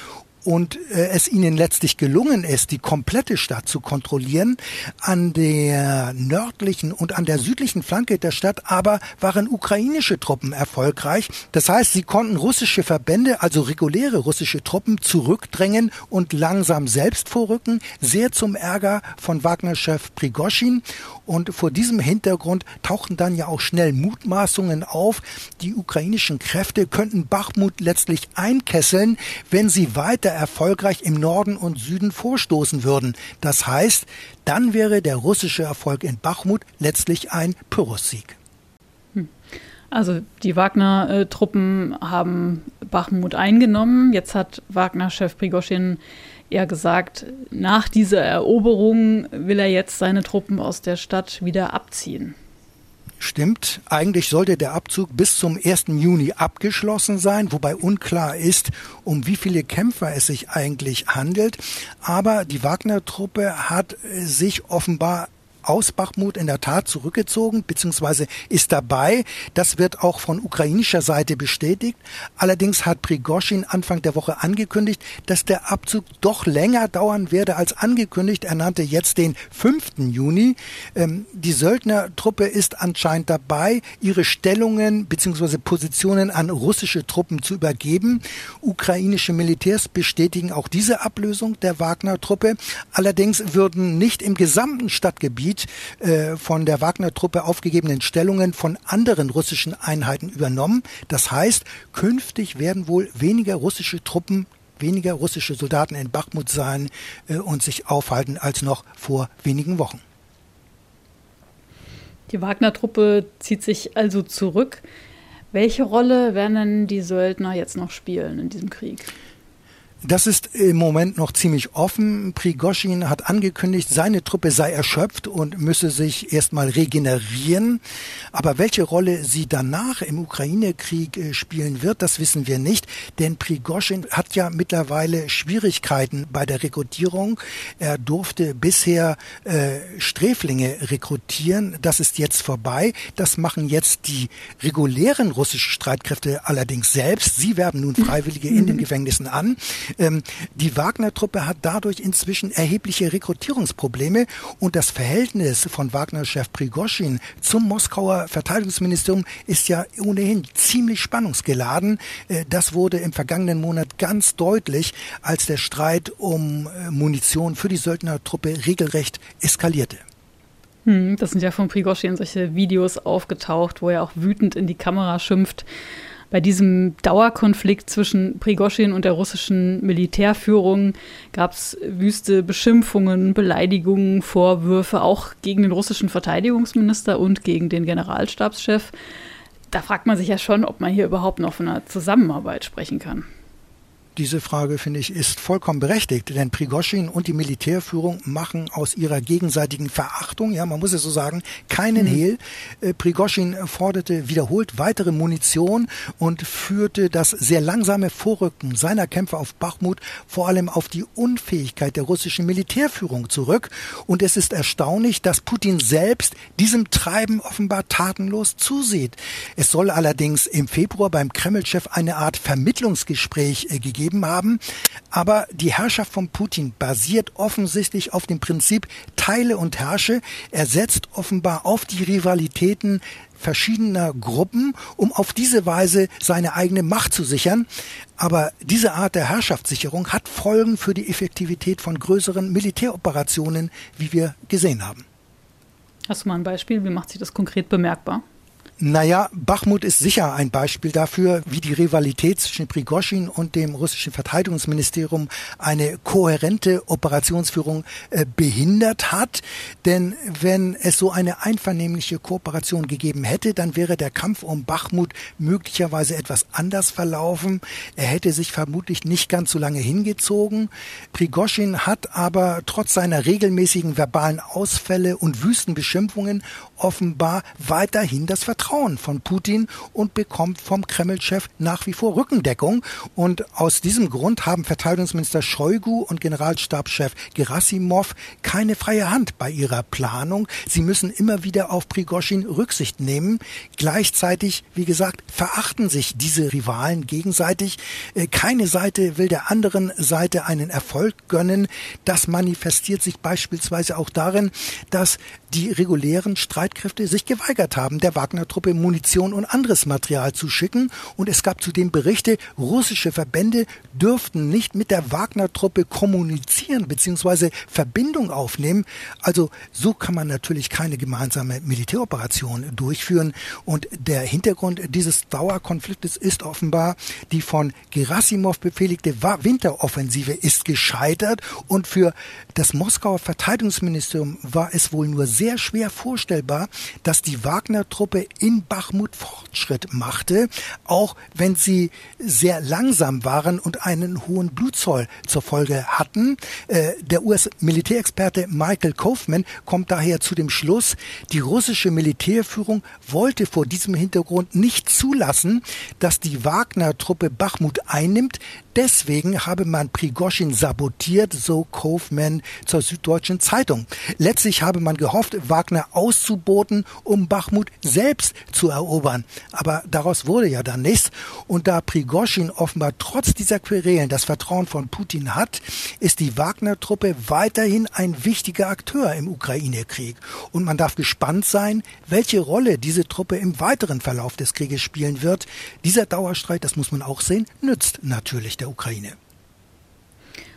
und äh, es ihnen letztlich gelungen ist, die komplette Stadt zu kontrollieren. An der nördlichen und an der südlichen Flanke der Stadt aber waren ukrainische Truppen erfolgreich. Das heißt, sie konnten russische Verbände, also reguläre russische Truppen, zurückdrängen und langsam selbst vorrücken, sehr zum Ärger von Wagner-Chef Prigoschin. Und vor diesem Hintergrund tauchten dann ja auch schnell Mutmaßungen auf, die ukrainischen Kräfte könnten Bachmut letztlich einkesseln, wenn sie weiter erfolgreich im Norden und Süden vorstoßen würden. Das heißt, dann wäre der russische Erfolg in Bachmut letztlich ein Pyrrhussieg. Hm. Also die Wagner-Truppen haben Bachmut eingenommen. Jetzt hat Wagner-Chef Prigoschin eher gesagt, nach dieser Eroberung will er jetzt seine Truppen aus der Stadt wieder abziehen. Stimmt, eigentlich sollte der Abzug bis zum 1. Juni abgeschlossen sein, wobei unklar ist, um wie viele Kämpfer es sich eigentlich handelt. Aber die Wagner-Truppe hat sich offenbar aus Bachmut in der Tat zurückgezogen, beziehungsweise ist dabei. Das wird auch von ukrainischer Seite bestätigt. Allerdings hat Prigoschin Anfang der Woche angekündigt, dass der Abzug doch länger dauern werde als angekündigt. Er nannte jetzt den 5. Juni. Ähm, die Söldnertruppe ist anscheinend dabei, ihre Stellungen beziehungsweise Positionen an russische Truppen zu übergeben. Ukrainische Militärs bestätigen auch diese Ablösung der Wagner-Truppe. Allerdings würden nicht im gesamten Stadtgebiet Gebiet äh, von der Wagner-Truppe aufgegebenen Stellungen von anderen russischen Einheiten übernommen. Das heißt, künftig werden wohl weniger russische Truppen weniger russische Soldaten in Bachmut sein äh, und sich aufhalten als noch vor wenigen Wochen. Die Wagner-Truppe zieht sich also zurück. Welche Rolle werden denn die Söldner jetzt noch spielen in diesem Krieg? Das ist im Moment noch ziemlich offen. Prigoschin hat angekündigt, seine Truppe sei erschöpft und müsse sich erstmal regenerieren. Aber welche Rolle sie danach im Ukraine-Krieg äh, spielen wird, das wissen wir nicht. Denn Prigoschin hat ja mittlerweile Schwierigkeiten bei der Rekrutierung. Er durfte bisher äh, Sträflinge rekrutieren. Das ist jetzt vorbei. Das machen jetzt die regulären russischen Streitkräfte allerdings selbst. Sie werben nun Freiwillige in den Gefängnissen an. Ähm, die Wagner-Truppe hat dadurch inzwischen erhebliche Rekrutierungsprobleme und das Verhältnis von Wagner-Chef Prigoschin zum Moskauer Verteidigungsministerium ist ja ohnehin ziemlich spannungsgeladen. Äh, das wurde im vergangenen Monat ganz deutlich, als der Streit um äh, Munition für die Söldnertruppe regelrecht eskalierte. Hm, das sind ja von Prigoschin solche Videos aufgetaucht, wo er auch wütend in die Kamera schimpft bei diesem Dauerkonflikt zwischen Prigoschin und der russischen Militärführung gab es wüste Beschimpfungen, Beleidigungen, Vorwürfe, auch gegen den russischen Verteidigungsminister und gegen den Generalstabschef. Da fragt man sich ja schon, ob man hier überhaupt noch von einer Zusammenarbeit sprechen kann. Diese Frage, finde ich, ist vollkommen berechtigt, denn Prigoschin und die Militärführung machen aus ihrer gegenseitigen Verachtung, ja, man muss es so sagen, keinen mhm. Hehl. Äh, Prigoschin forderte wiederholt weitere Munition und führte das sehr langsame Vorrücken seiner Kämpfer auf Bachmut vor allem auf die Unfähigkeit der russischen Militärführung zurück. Und es ist erstaunlich, dass Putin selbst diesem Treiben offenbar tatenlos zusieht. Es soll allerdings im Februar beim Kreml-Chef eine Art Vermittlungsgespräch äh, gegeben gegeben haben. Aber die Herrschaft von Putin basiert offensichtlich auf dem Prinzip Teile und Herrsche. Er setzt offenbar auf die Rivalitäten verschiedener Gruppen, um auf diese Weise seine eigene Macht zu sichern. Aber diese Art der Herrschaftssicherung hat Folgen für die Effektivität von größeren Militäroperationen, wie wir gesehen haben. Hast du mal ein Beispiel? Wie macht sich das konkret bemerkbar? Naja, Bachmut ist sicher ein Beispiel dafür, wie die Rivalität zwischen Prigoschin und dem russischen Verteidigungsministerium eine kohärente Operationsführung äh, behindert hat. Denn wenn es so eine einvernehmliche Kooperation gegeben hätte, dann wäre der Kampf um Bachmut möglicherweise etwas anders verlaufen. Er hätte sich vermutlich nicht ganz so lange hingezogen. Prigoschin hat aber trotz seiner regelmäßigen verbalen Ausfälle und wüsten Beschimpfungen offenbar weiterhin das Vertrauen von Putin und bekommt vom Kreml-Chef nach wie vor Rückendeckung. Und aus diesem Grund haben Verteidigungsminister Shoigu und Generalstabschef Gerasimov keine freie Hand bei ihrer Planung. Sie müssen immer wieder auf Prigoschin Rücksicht nehmen. Gleichzeitig, wie gesagt, verachten sich diese Rivalen gegenseitig. Äh, keine Seite will der anderen Seite einen Erfolg gönnen. Das manifestiert sich beispielsweise auch darin, dass die regulären Streitkräfte sich geweigert haben, der Wagner-Truppe Munition und anderes Material zu schicken. Und es gab zudem Berichte, russische Verbände dürften nicht mit der Wagner-Truppe kommunizieren bzw. Verbindung aufnehmen. Also so kann man natürlich keine gemeinsame Militäroperation durchführen. Und der Hintergrund dieses Dauerkonfliktes ist offenbar, die von Gerasimov befehligte Winteroffensive ist gescheitert und für das Moskauer Verteidigungsministerium war es wohl nur sehr schwer vorstellbar, erkennbar, dass die Wagner-Truppe in Bachmut Fortschritt machte, auch wenn sie sehr langsam waren und einen hohen Blutzoll zur Folge hatten. Äh, der US-Militärexperte Michael Kaufman kommt daher zu dem Schluss, die russische Militärführung wollte vor diesem Hintergrund nicht zulassen, dass die Wagner-Truppe Bachmut einnimmt, deswegen habe man Prigoschin sabotiert, so Kaufman zur Süddeutschen Zeitung. Letztlich habe man gehofft, Wagner auszuboten, um Bachmut selbst zu erobern. Aber daraus wurde ja dann nichts. Und da Prigoschin offenbar trotz dieser Querelen das Vertrauen von Putin hat, ist die Wagner-Truppe weiterhin ein wichtiger Akteur im Ukraine-Krieg. Und man darf gespannt sein, welche Rolle diese Truppe im weiteren Verlauf des Krieges spielen wird. Dieser Dauerstreit, das muss man auch sehen, nützt natürlich der Ukraine.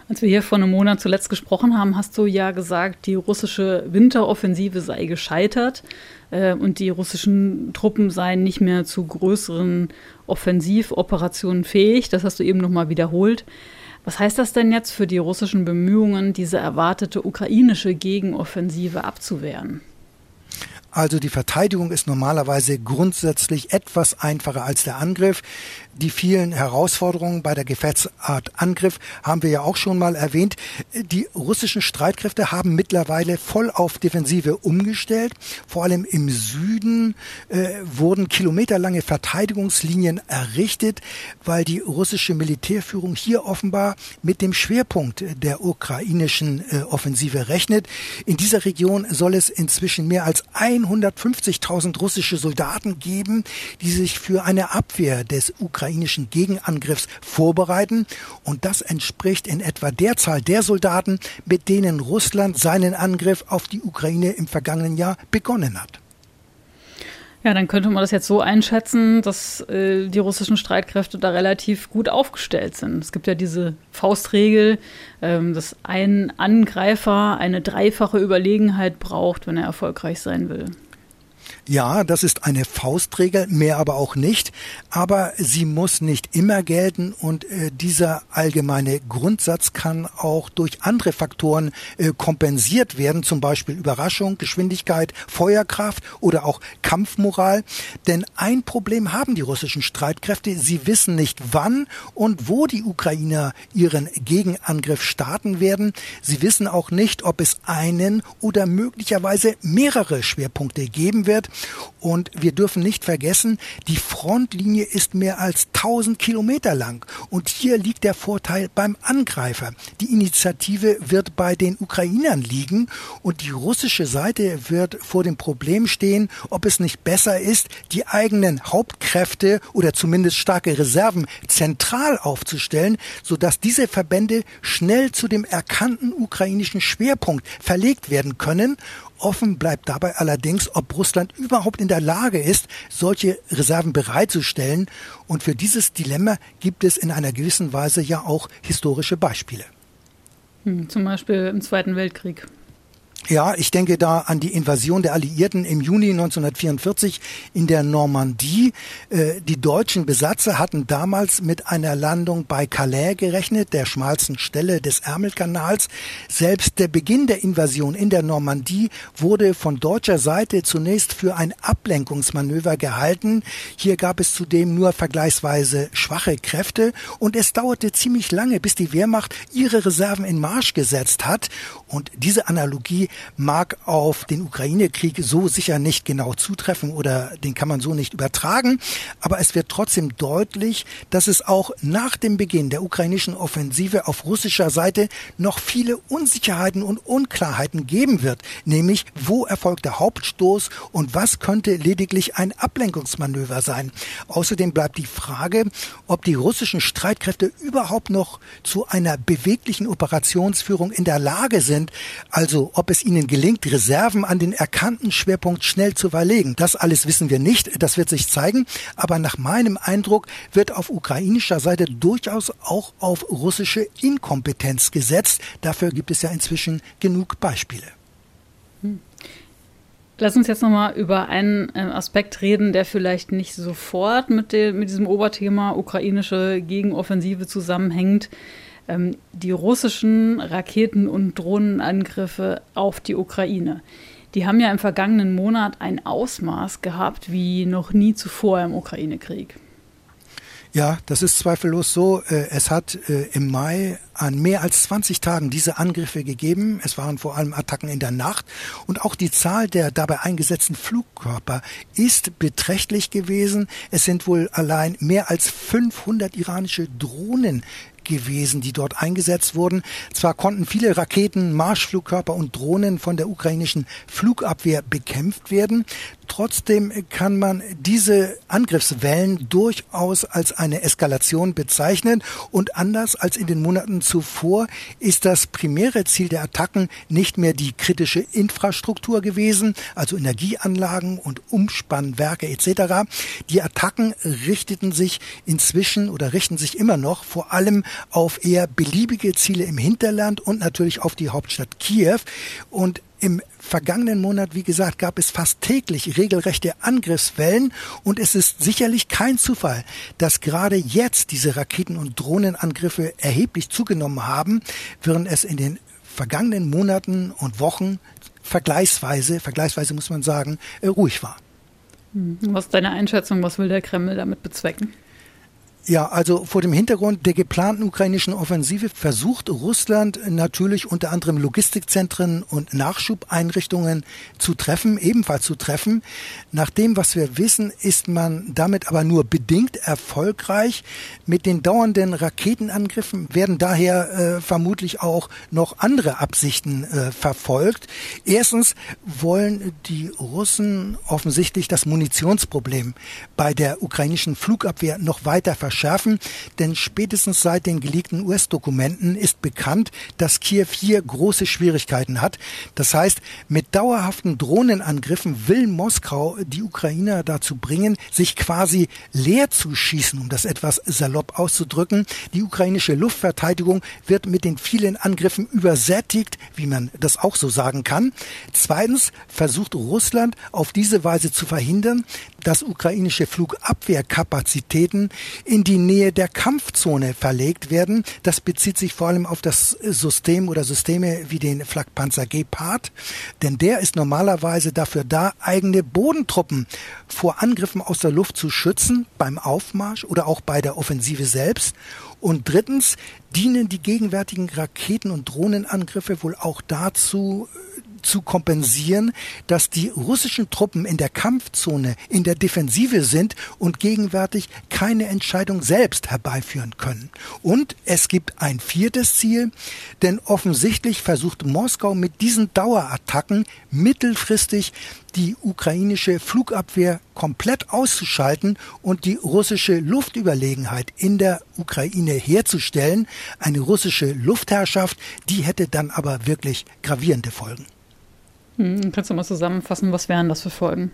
Als wir hier vor einem Monat zuletzt gesprochen haben, hast du ja gesagt, die russische Winteroffensive sei gescheitert äh, und die russischen Truppen seien nicht mehr zu größeren Offensivoperationen fähig. Das hast du eben nochmal wiederholt. Was heißt das denn jetzt für die russischen Bemühungen, diese erwartete ukrainische Gegenoffensive abzuwehren? Also die Verteidigung ist normalerweise grundsätzlich etwas einfacher als der Angriff. Die vielen Herausforderungen bei der Gefechtsart Angriff haben wir ja auch schon mal erwähnt. Die russischen Streitkräfte haben mittlerweile voll auf Defensive umgestellt. Vor allem im Süden äh, wurden kilometerlange Verteidigungslinien errichtet, weil die russische Militärführung hier offenbar mit dem Schwerpunkt der ukrainischen äh, Offensive rechnet. In dieser Region soll es inzwischen mehr als 150.000 russische Soldaten geben, die sich für eine Abwehr des Ukrainischen ukrainischen Gegenangriffs vorbereiten. Und das entspricht in etwa der Zahl der Soldaten, mit denen Russland seinen Angriff auf die Ukraine im vergangenen Jahr begonnen hat. Ja, dann könnte man das jetzt so einschätzen, dass äh, die russischen Streitkräfte da relativ gut aufgestellt sind. Es gibt ja diese Faustregel, ähm, dass ein Angreifer eine dreifache Überlegenheit braucht, wenn er erfolgreich sein will. Ja, das ist eine Faustregel, mehr aber auch nicht. Aber sie muss nicht immer gelten und äh, dieser allgemeine Grundsatz kann auch durch andere Faktoren äh, kompensiert werden, zum Beispiel Überraschung, Geschwindigkeit, Feuerkraft oder auch Kampfmoral. Denn ein Problem haben die russischen Streitkräfte. Sie wissen nicht, wann und wo die Ukrainer ihren Gegenangriff starten werden. Sie wissen auch nicht, ob es einen oder möglicherweise mehrere Schwerpunkte geben wird. Und wir dürfen nicht vergessen, die Frontlinie ist mehr als 1000 Kilometer lang. Und hier liegt der Vorteil beim Angreifer. Die Initiative wird bei den Ukrainern liegen und die russische Seite wird vor dem Problem stehen, ob es nicht besser ist, die eigenen Hauptkräfte oder zumindest starke Reserven zentral aufzustellen, sodass diese Verbände schnell zu dem erkannten ukrainischen Schwerpunkt verlegt werden können Offen bleibt dabei allerdings, ob Russland überhaupt in der Lage ist, solche Reserven bereitzustellen. Und für dieses Dilemma gibt es in einer gewissen Weise ja auch historische Beispiele. Hm, zum Beispiel im Zweiten Weltkrieg. Ja, ich denke da an die Invasion der Alliierten im Juni 1944 in der Normandie. Äh, die deutschen Besatzer hatten damals mit einer Landung bei Calais gerechnet, der schmalsten Stelle des Ärmelkanals. Selbst der Beginn der Invasion in der Normandie wurde von deutscher Seite zunächst für ein Ablenkungsmanöver gehalten. Hier gab es zudem nur vergleichsweise schwache Kräfte und es dauerte ziemlich lange, bis die Wehrmacht ihre Reserven in Marsch gesetzt hat. Und diese Analogie mag auf den Ukraine-Krieg so sicher nicht genau zutreffen oder den kann man so nicht übertragen. Aber es wird trotzdem deutlich, dass es auch nach dem Beginn der ukrainischen Offensive auf russischer Seite noch viele Unsicherheiten und Unklarheiten geben wird. Nämlich, wo erfolgt der Hauptstoß und was könnte lediglich ein Ablenkungsmanöver sein. Außerdem bleibt die Frage, ob die russischen Streitkräfte überhaupt noch zu einer beweglichen Operationsführung in der Lage sind. Also, ob es ihnen gelingt, Reserven an den erkannten Schwerpunkt schnell zu verlegen. Das alles wissen wir nicht, das wird sich zeigen, aber nach meinem Eindruck wird auf ukrainischer Seite durchaus auch auf russische Inkompetenz gesetzt. Dafür gibt es ja inzwischen genug Beispiele. Hm. Lass uns jetzt nochmal über einen äh, Aspekt reden, der vielleicht nicht sofort mit, dem, mit diesem Oberthema ukrainische Gegenoffensive zusammenhängt ähm, die russischen Raketen- und Drohnenangriffe auf die Ukraine. die haben ja im vergangenen Monat ein Ausmaß gehabt wie noch nie zuvor im Ukraine-Krieg. Ja, das ist zweifellos so. Äh, es hat äh, im Mai an mehr als 20 Tagen diese Angriffe gegeben. Es waren vor allem Attacken in der Nacht. Und auch die Zahl der dabei eingesetzten Flugkörper ist beträchtlich gewesen. Es sind wohl allein mehr als 500 iranische Drohnen gewesen, die dort eingesetzt wurden. Zwar konnten viele Raketen, Marschflugkörper und Drohnen von der ukrainischen Flugabwehr bekämpft werden, Trotzdem kann man diese Angriffswellen durchaus als eine Eskalation bezeichnen und anders als in den Monaten zuvor ist das primäre Ziel der Attacken nicht mehr die kritische Infrastruktur gewesen, also Energieanlagen und Umspannwerke etc. Die Attacken richteten sich inzwischen oder richten sich immer noch vor allem auf eher beliebige Ziele im Hinterland und natürlich auf die Hauptstadt Kiew und im vergangenen Monat, wie gesagt, gab es fast täglich regelrechte Angriffswellen und es ist sicherlich kein Zufall, dass gerade jetzt diese Raketen- und Drohnenangriffe erheblich zugenommen haben, während es in den vergangenen Monaten und Wochen vergleichsweise, vergleichsweise muss man sagen, äh, ruhig war. Hm. Was ist deine Einschätzung? Was will der Kreml damit bezwecken? Ja, also vor dem Hintergrund der geplanten ukrainischen Offensive versucht Russland natürlich unter anderem Logistikzentren und Nachschubeinrichtungen zu treffen, ebenfalls zu treffen. Nach dem, was wir wissen, ist man damit aber nur bedingt erfolgreich. Mit den dauernden Raketenangriffen werden daher äh, vermutlich auch noch andere Absichten äh, verfolgt. Erstens wollen die Russen offensichtlich das Munitionsproblem bei der ukrainischen Flugabwehr noch weiter verschärfen verschärfen, denn spätestens seit den geleakten US-Dokumenten ist bekannt, dass Kiew hier große Schwierigkeiten hat. Das heißt, mit dauerhaften Drohnenangriffen will Moskau die Ukrainer dazu bringen, sich quasi leer zu schießen, um das etwas salopp auszudrücken. Die ukrainische Luftverteidigung wird mit den vielen Angriffen übersättigt, wie man das auch so sagen kann. Zweitens versucht Russland auf diese Weise zu verhindern, dass ukrainische Flugabwehrkapazitäten in die Nähe der Kampfzone verlegt werden. Das bezieht sich vor allem auf das System oder Systeme wie den Flakpanzer Gepard, denn der ist normalerweise dafür da, eigene Bodentruppen vor Angriffen aus der Luft zu schützen, beim Aufmarsch oder auch bei der Offensive selbst. Und drittens dienen die gegenwärtigen Raketen- und Drohnenangriffe wohl auch dazu, zu kompensieren, dass die russischen Truppen in der Kampfzone in der Defensive sind und gegenwärtig keine Entscheidung selbst herbeiführen können. Und es gibt ein viertes Ziel, denn offensichtlich versucht Moskau mit diesen Dauerattacken mittelfristig die ukrainische Flugabwehr komplett auszuschalten und die russische Luftüberlegenheit in der Ukraine herzustellen. Eine russische Luftherrschaft, die hätte dann aber wirklich gravierende Folgen. Hm, kannst du mal zusammenfassen, was wären das für Folgen?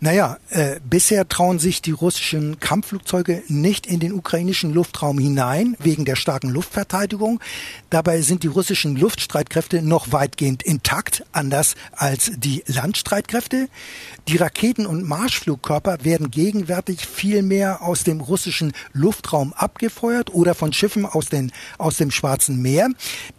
Naja, äh, bisher trauen sich die russischen Kampfflugzeuge nicht in den ukrainischen Luftraum hinein, wegen der starken Luftverteidigung. Dabei sind die russischen Luftstreitkräfte noch weitgehend intakt, anders als die Landstreitkräfte. Die Raketen- und Marschflugkörper werden gegenwärtig viel mehr aus dem russischen Luftraum abgefeuert oder von Schiffen aus, den, aus dem Schwarzen Meer.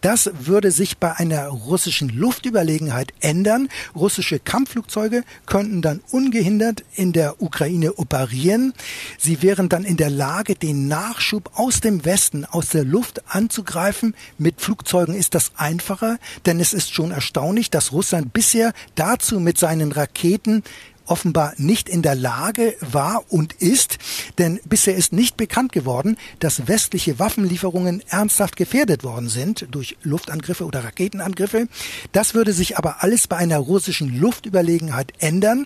Das würde sich bei einer russischen Luftüberlegenheit ändern. Russische Kampfflugzeuge könnten dann ungehindert in der Ukraine operieren. Sie wären dann in der Lage, den Nachschub aus dem Westen, aus der Luft anzugreifen. Mit Flugzeugen ist das einfacher, denn es ist schon erstaunlich, dass Russland bisher dazu mit seinen Raketen offenbar nicht in der Lage war und ist, denn bisher ist nicht bekannt geworden, dass westliche Waffenlieferungen ernsthaft gefährdet worden sind durch Luftangriffe oder Raketenangriffe. Das würde sich aber alles bei einer russischen Luftüberlegenheit ändern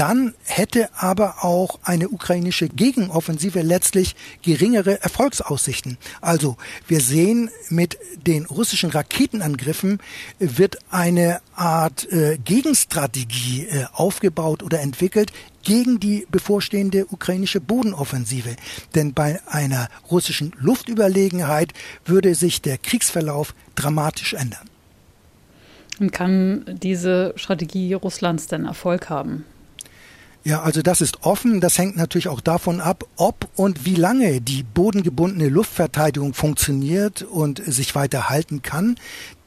dann hätte aber auch eine ukrainische Gegenoffensive letztlich geringere Erfolgsaussichten. Also wir sehen, mit den russischen Raketenangriffen wird eine Art äh, Gegenstrategie äh, aufgebaut oder entwickelt gegen die bevorstehende ukrainische Bodenoffensive. Denn bei einer russischen Luftüberlegenheit würde sich der Kriegsverlauf dramatisch ändern. Und kann diese Strategie Russlands denn Erfolg haben? Ja, also das ist offen. Das hängt natürlich auch davon ab, ob und wie lange die bodengebundene Luftverteidigung funktioniert und sich weiter halten kann.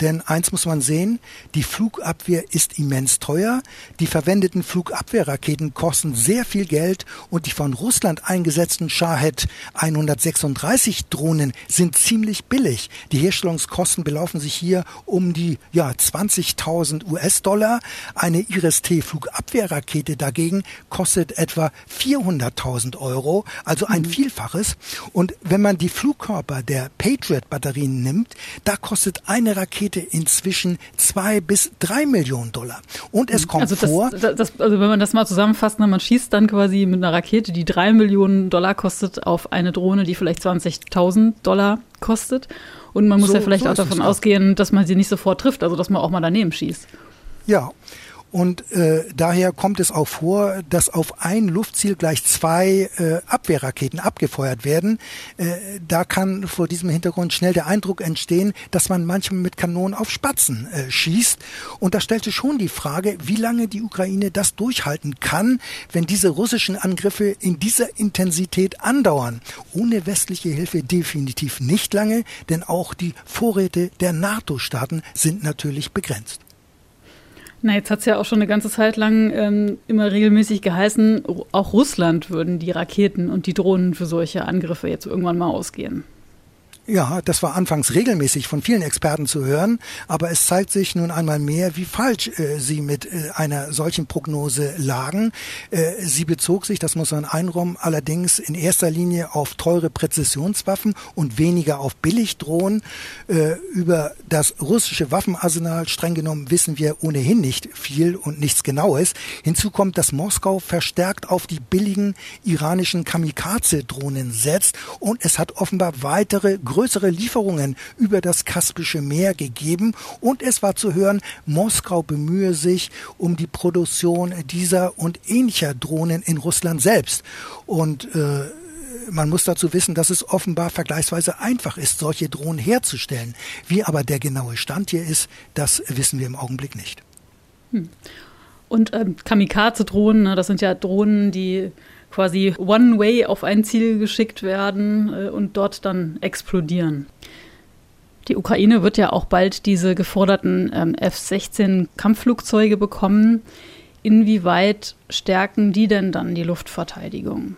Denn eins muss man sehen, die Flugabwehr ist immens teuer. Die verwendeten Flugabwehrraketen kosten sehr viel Geld und die von Russland eingesetzten Shahed 136 Drohnen sind ziemlich billig. Die Herstellungskosten belaufen sich hier um die ja, 20.000 US-Dollar. Eine Iris-T Flugabwehrrakete dagegen kostet etwa 400.000 Euro, also ein mhm. Vielfaches. Und wenn man die Flugkörper der Patriot-Batterien nimmt, da kostet eine Rakete inzwischen zwei bis drei Millionen Dollar. Und es kommt also das, vor. Das, das, also wenn man das mal zusammenfasst, man schießt dann quasi mit einer Rakete, die drei Millionen Dollar kostet, auf eine Drohne, die vielleicht 20.000 Dollar kostet. Und man muss so, ja vielleicht so auch davon ausgehen, dass man sie nicht sofort trifft, also dass man auch mal daneben schießt. Ja, und äh, daher kommt es auch vor, dass auf ein Luftziel gleich zwei äh, Abwehrraketen abgefeuert werden. Äh, da kann vor diesem Hintergrund schnell der Eindruck entstehen, dass man manchmal mit Kanonen auf Spatzen äh, schießt. Und da stellte schon die Frage, wie lange die Ukraine das durchhalten kann, wenn diese russischen Angriffe in dieser Intensität andauern. Ohne westliche Hilfe definitiv nicht lange, denn auch die Vorräte der NATO-Staaten sind natürlich begrenzt. Na, jetzt hat es ja auch schon eine ganze Zeit lang ähm, immer regelmäßig geheißen, auch Russland würden die Raketen und die Drohnen für solche Angriffe jetzt irgendwann mal ausgehen. Ja, das war anfangs regelmäßig von vielen Experten zu hören, aber es zeigt sich nun einmal mehr, wie falsch äh, sie mit äh, einer solchen Prognose lagen. Äh, sie bezog sich, das muss man einräumen, allerdings in erster Linie auf teure Präzisionswaffen und weniger auf Billigdrohnen. Äh, über das russische Waffenarsenal streng genommen wissen wir ohnehin nicht viel und nichts Genaues. Hinzu kommt, dass Moskau verstärkt auf die billigen iranischen Kamikaze-Drohnen setzt und es hat offenbar weitere größere Lieferungen über das Kaspische Meer gegeben und es war zu hören, Moskau bemühe sich um die Produktion dieser und ähnlicher Drohnen in Russland selbst. Und äh, man muss dazu wissen, dass es offenbar vergleichsweise einfach ist, solche Drohnen herzustellen. Wie aber der genaue Stand hier ist, das wissen wir im Augenblick nicht. Hm. Und ähm, Kamikaze-Drohnen, ne, das sind ja Drohnen, die quasi One-Way auf ein Ziel geschickt werden äh, und dort dann explodieren. Die Ukraine wird ja auch bald diese geforderten ähm, F-16 Kampfflugzeuge bekommen. Inwieweit stärken die denn dann die Luftverteidigung?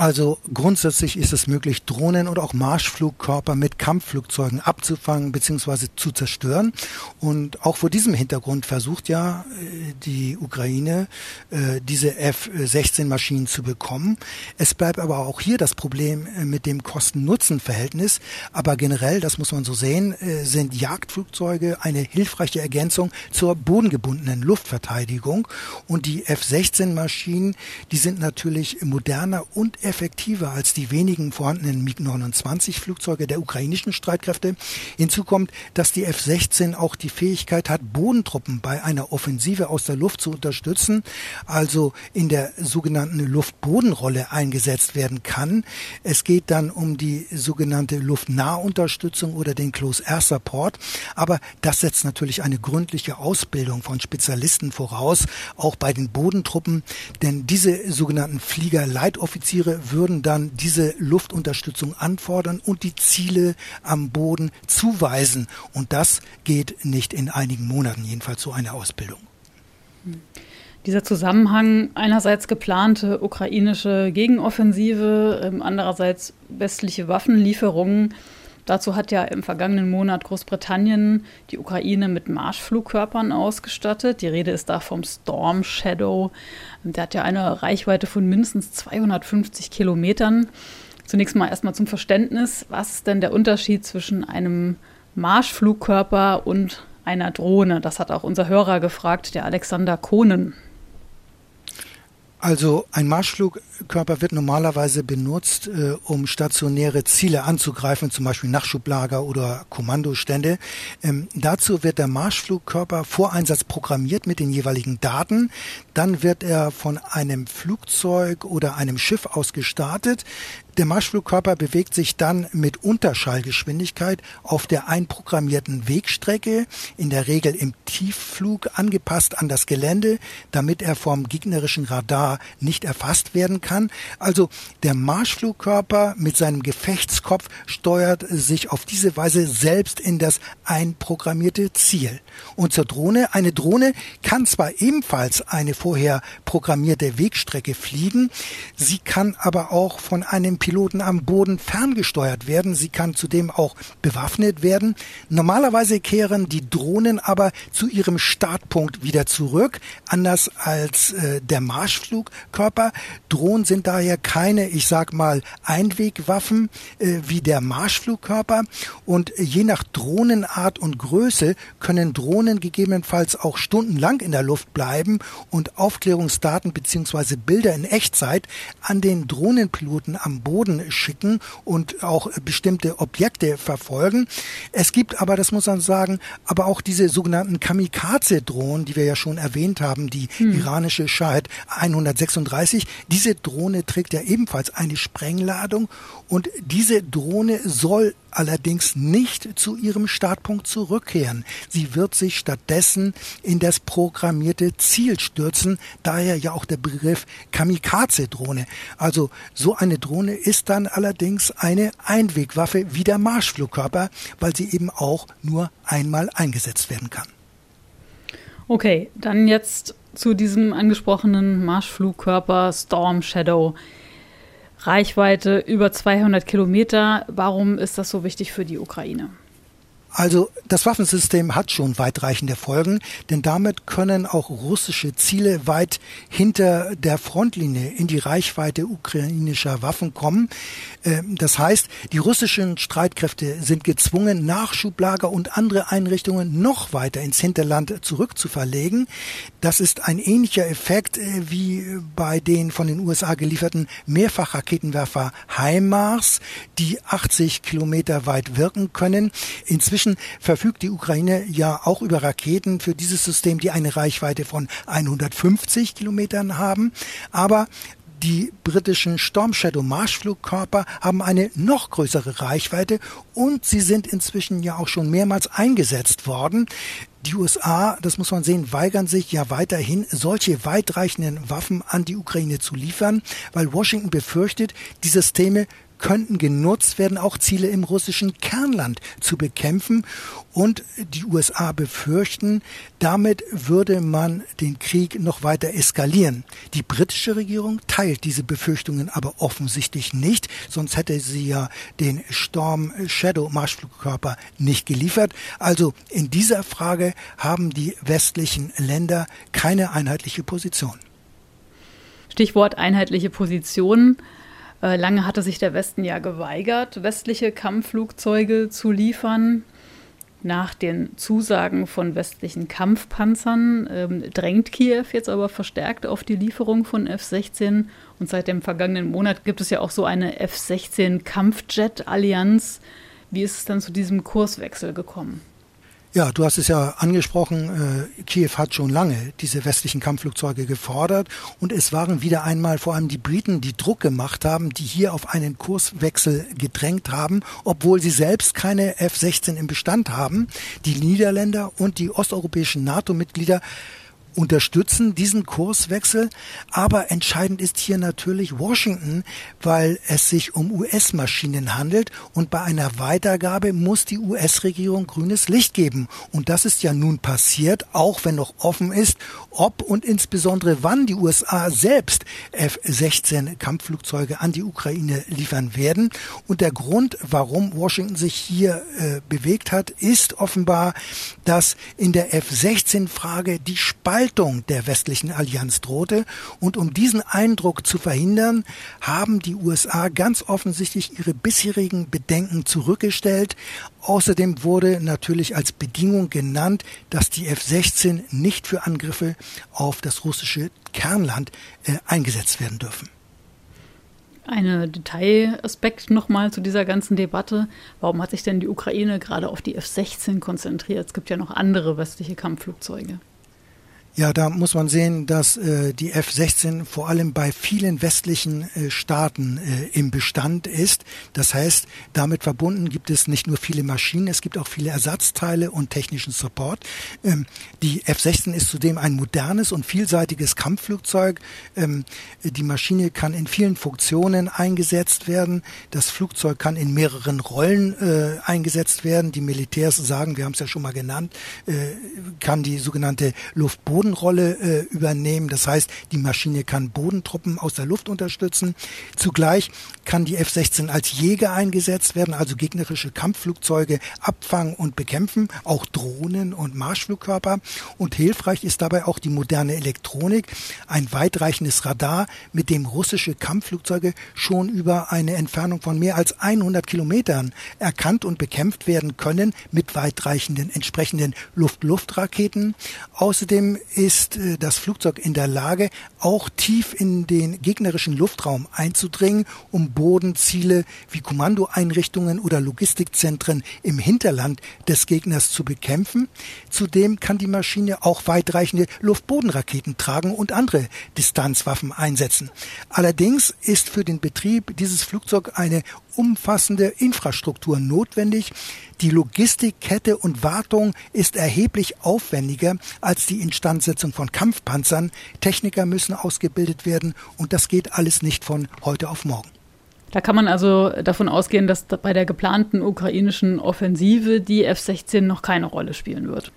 Also grundsätzlich ist es möglich, Drohnen oder auch Marschflugkörper mit Kampfflugzeugen abzufangen bzw. zu zerstören. Und auch vor diesem Hintergrund versucht ja äh, die Ukraine, äh, diese F-16-Maschinen zu bekommen. Es bleibt aber auch hier das Problem äh, mit dem Kosten-Nutzen-Verhältnis. Aber generell, das muss man so sehen, sind Jagdflugzeuge eine hilfreiche Ergänzung zur bodengebundenen Luftverteidigung. Und die F-16-Maschinen, die sind natürlich moderner und effektiver als die wenigen vorhandenen MiG-29-Flugzeuge der ukrainischen Streitkräfte. Hinzu kommt, dass die F-16 auch die Fähigkeit hat, Bodentruppen bei einer Offensive aus der Luft zu unterstützen, also in der sogenannten Luftbodenrolle eingesetzt werden kann. Es geht dann um die sogenannte Luftnahunterstützung oder den Close Air Support. Aber das setzt natürlich eine gründliche Ausbildung von Spezialisten voraus, auch bei den Bodentruppen, denn diese sogenannten Fliegerleitoffiziere würden dann diese Luftunterstützung anfordern und die Ziele am Boden zuweisen. Und das geht nicht in einigen Monaten, jedenfalls so eine Ausbildung. Dieser Zusammenhang, einerseits geplante ukrainische Gegenoffensive, ähm, andererseits westliche Waffenlieferungen, Dazu hat ja im vergangenen Monat Großbritannien die Ukraine mit Marschflugkörpern ausgestattet. Die Rede ist da vom Storm Shadow. Der hat ja eine Reichweite von mindestens 250 Kilometern. Zunächst mal erstmal zum Verständnis. Was ist denn der Unterschied zwischen einem Marschflugkörper und einer Drohne? Das hat auch unser Hörer gefragt, der Alexander Kohnen. Also ein Marschflugkörper wird normalerweise benutzt, äh, um stationäre Ziele anzugreifen, zum Beispiel Nachschublager oder Kommandostände. Ähm, dazu wird der Marschflugkörper vor Einsatz programmiert mit den jeweiligen Daten. Dann wird er von einem Flugzeug oder einem Schiff aus gestartet. Der Marschflugkörper bewegt sich dann mit Unterschallgeschwindigkeit auf der einprogrammierten Wegstrecke, in der Regel im Tiefflug angepasst an das Gelände, damit er vom gegnerischen Radar nicht erfasst werden kann. Also der Marschflugkörper mit seinem Gefechtskopf steuert sich auf diese Weise selbst in das einprogrammierte Ziel. Und zur Drohne, eine Drohne kann zwar ebenfalls eine vorher programmierte Wegstrecke fliegen, sie kann aber auch von einem Piloten am Boden ferngesteuert werden. Sie kann zudem auch bewaffnet werden. Normalerweise kehren die Drohnen aber zu ihrem Startpunkt wieder zurück, anders als äh, der Marschflugkörper. Drohnen sind daher keine, ich sag mal, Einwegwaffen äh, wie der Marschflugkörper und je nach Drohnenart und Größe können Drohnen gegebenenfalls auch stundenlang in der Luft bleiben und Aufklärungsdaten bzw. Bilder in Echtzeit an den Drohnenpiloten am Boden schicken und auch bestimmte Objekte verfolgen. Es gibt aber, das muss man sagen, aber auch diese sogenannten Kamikaze-Drohnen, die wir ja schon erwähnt haben, die hm. iranische Shahed 136. Diese Drohne trägt ja ebenfalls eine Sprengladung und diese Drohne soll allerdings nicht zu ihrem Startpunkt zurückkehren. Sie wird sich stattdessen in das programmierte Ziel stürzen, daher ja auch der Begriff Kamikaze-Drohne. Also so eine Drohne ist dann allerdings eine Einwegwaffe wie der Marschflugkörper, weil sie eben auch nur einmal eingesetzt werden kann. Okay, dann jetzt zu diesem angesprochenen Marschflugkörper Storm Shadow. Reichweite über 200 Kilometer. Warum ist das so wichtig für die Ukraine? Also das Waffensystem hat schon weitreichende Folgen, denn damit können auch russische Ziele weit hinter der Frontlinie in die Reichweite ukrainischer Waffen kommen. Ähm, das heißt, die russischen Streitkräfte sind gezwungen, Nachschublager und andere Einrichtungen noch weiter ins Hinterland zurückzuverlegen. Das ist ein ähnlicher Effekt äh, wie bei den von den USA gelieferten Mehrfachraketenwerfer HIMARS, die 80 Kilometer weit wirken können. Inzwischen Inzwischen verfügt die Ukraine ja auch über Raketen für dieses System, die eine Reichweite von 150 Kilometern haben. Aber die britischen Storm Shadow Marschflugkörper haben eine noch größere Reichweite und sie sind inzwischen ja auch schon mehrmals eingesetzt worden. Die USA, das muss man sehen, weigern sich ja weiterhin, solche weitreichenden Waffen an die Ukraine zu liefern, weil Washington befürchtet, die Systeme könnten genutzt werden, auch Ziele im russischen Kernland zu bekämpfen. Und die USA befürchten, damit würde man den Krieg noch weiter eskalieren. Die britische Regierung teilt diese Befürchtungen aber offensichtlich nicht, sonst hätte sie ja den Storm Shadow Marschflugkörper nicht geliefert. Also in dieser Frage haben die westlichen Länder keine einheitliche Position. Stichwort einheitliche Position. Äh, lange hatte sich der Westen ja geweigert, westliche Kampfflugzeuge zu liefern. Nach den Zusagen von westlichen Kampfpanzern ähm, drängt Kiew jetzt aber verstärkt auf die Lieferung von F-16. Und seit dem vergangenen Monat gibt es ja auch so eine F-16 Kampfjet-Allianz. Wie ist es dann zu diesem Kurswechsel gekommen? Ja, du hast es ja angesprochen, äh, Kiew hat schon lange diese westlichen Kampfflugzeuge gefordert und es waren wieder einmal vor allem die Briten, die Druck gemacht haben, die hier auf einen Kurswechsel gedrängt haben, obwohl sie selbst keine F-16 im Bestand haben. Die Niederländer und die osteuropäischen NATO-Mitglieder unterstützen diesen Kurswechsel. Aber entscheidend ist hier natürlich Washington, weil es sich um US-Maschinen handelt und bei einer Weitergabe muss die US-Regierung grünes Licht geben. Und das ist ja nun passiert, auch wenn noch offen ist, ob und insbesondere wann die USA selbst F-16 Kampfflugzeuge an die Ukraine liefern werden. Und der Grund, warum Washington sich hier äh, bewegt hat, ist offenbar, dass in der F-16-Frage die Spaltung Spaltung der westlichen Allianz drohte. Und um diesen Eindruck zu verhindern, haben die USA ganz offensichtlich ihre bisherigen Bedenken zurückgestellt. Außerdem wurde natürlich als Bedingung genannt, dass die F-16 nicht für Angriffe auf das russische Kernland äh, eingesetzt werden dürfen. Ein Detailaspekt nochmal zu dieser ganzen Debatte. Warum hat sich denn die Ukraine gerade auf die F-16 konzentriert? Es gibt ja noch andere westliche Kampfflugzeuge. Ja, da muss man sehen, dass äh, die F-16 vor allem bei vielen westlichen äh, Staaten äh, im Bestand ist. Das heißt, damit verbunden gibt es nicht nur viele Maschinen, es gibt auch viele Ersatzteile und technischen Support. Ähm, die F-16 ist zudem ein modernes und vielseitiges Kampfflugzeug. Ähm, die Maschine kann in vielen Funktionen eingesetzt werden. Das Flugzeug kann in mehreren Rollen äh, eingesetzt werden. Die Militärs sagen, wir haben es ja schon mal genannt, äh, kann die sogenannte Luftboden Bodenrolle äh, übernehmen. Das heißt, die Maschine kann Bodentruppen aus der Luft unterstützen. Zugleich kann die F-16 als Jäger eingesetzt werden, also gegnerische Kampfflugzeuge abfangen und bekämpfen, auch Drohnen und Marschflugkörper. Und hilfreich ist dabei auch die moderne Elektronik, ein weitreichendes Radar, mit dem russische Kampfflugzeuge schon über eine Entfernung von mehr als 100 Kilometern erkannt und bekämpft werden können mit weitreichenden entsprechenden Luft-Luft-Raketen. Außerdem ist äh, das Flugzeug in der Lage, auch tief in den gegnerischen Luftraum einzudringen, um Bodenziele wie Kommandoeinrichtungen oder Logistikzentren im Hinterland des Gegners zu bekämpfen. Zudem kann die Maschine auch weitreichende Luftbodenraketen tragen und andere Distanzwaffen einsetzen. Allerdings ist für den Betrieb dieses Flugzeug eine umfassende Infrastruktur notwendig. Die Logistikkette und Wartung ist erheblich aufwendiger als die Instandsetzung von Kampfpanzern. Techniker müssen ausgebildet werden und das geht alles nicht von heute auf morgen. Da kann man also davon ausgehen, dass bei der geplanten ukrainischen Offensive die F-16 noch keine Rolle spielen wird.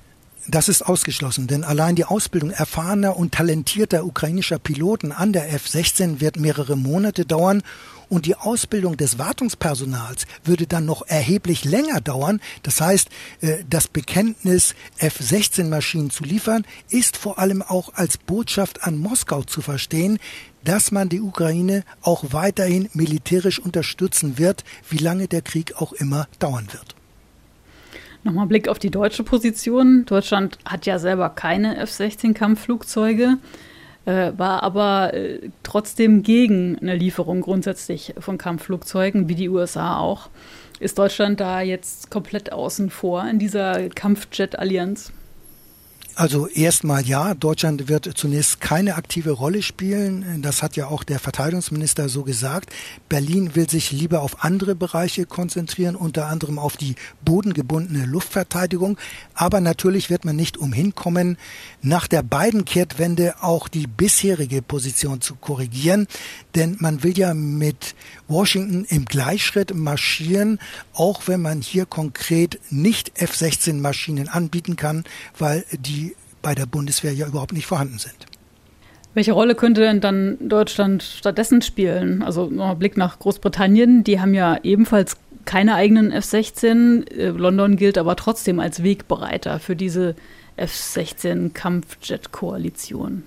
Das ist ausgeschlossen, denn allein die Ausbildung erfahrener und talentierter ukrainischer Piloten an der F-16 wird mehrere Monate dauern und die Ausbildung des Wartungspersonals würde dann noch erheblich länger dauern. Das heißt, äh, das Bekenntnis, F-16-Maschinen zu liefern, ist vor allem auch als Botschaft an Moskau zu verstehen, dass man die Ukraine auch weiterhin militärisch unterstützen wird, wie lange der Krieg auch immer dauern wird. Nochmal Blick auf die deutsche Position. Deutschland hat ja selber keine F-16-Kampfflugzeuge, äh, war aber äh, trotzdem gegen eine Lieferung grundsätzlich von Kampfflugzeugen, wie die USA auch. Ist Deutschland da jetzt komplett außen vor in dieser Kampfjet-Allianz? Also erstmal ja, Deutschland wird zunächst keine aktive Rolle spielen. Das hat ja auch der Verteidigungsminister so gesagt. Berlin will sich lieber auf andere Bereiche konzentrieren, unter anderem auf die bodengebundene Luftverteidigung. Aber natürlich wird man nicht umhin kommen, nach der beiden Kehrtwende auch die bisherige Position zu korrigieren. Denn man will ja mit Washington im Gleichschritt marschieren, auch wenn man hier konkret nicht F-16 Maschinen anbieten kann, weil die bei der Bundeswehr ja überhaupt nicht vorhanden sind. Welche Rolle könnte denn dann Deutschland stattdessen spielen? Also noch Blick nach Großbritannien, die haben ja ebenfalls keine eigenen F-16. Äh, London gilt aber trotzdem als Wegbereiter für diese F-16-Kampfjet-Koalition.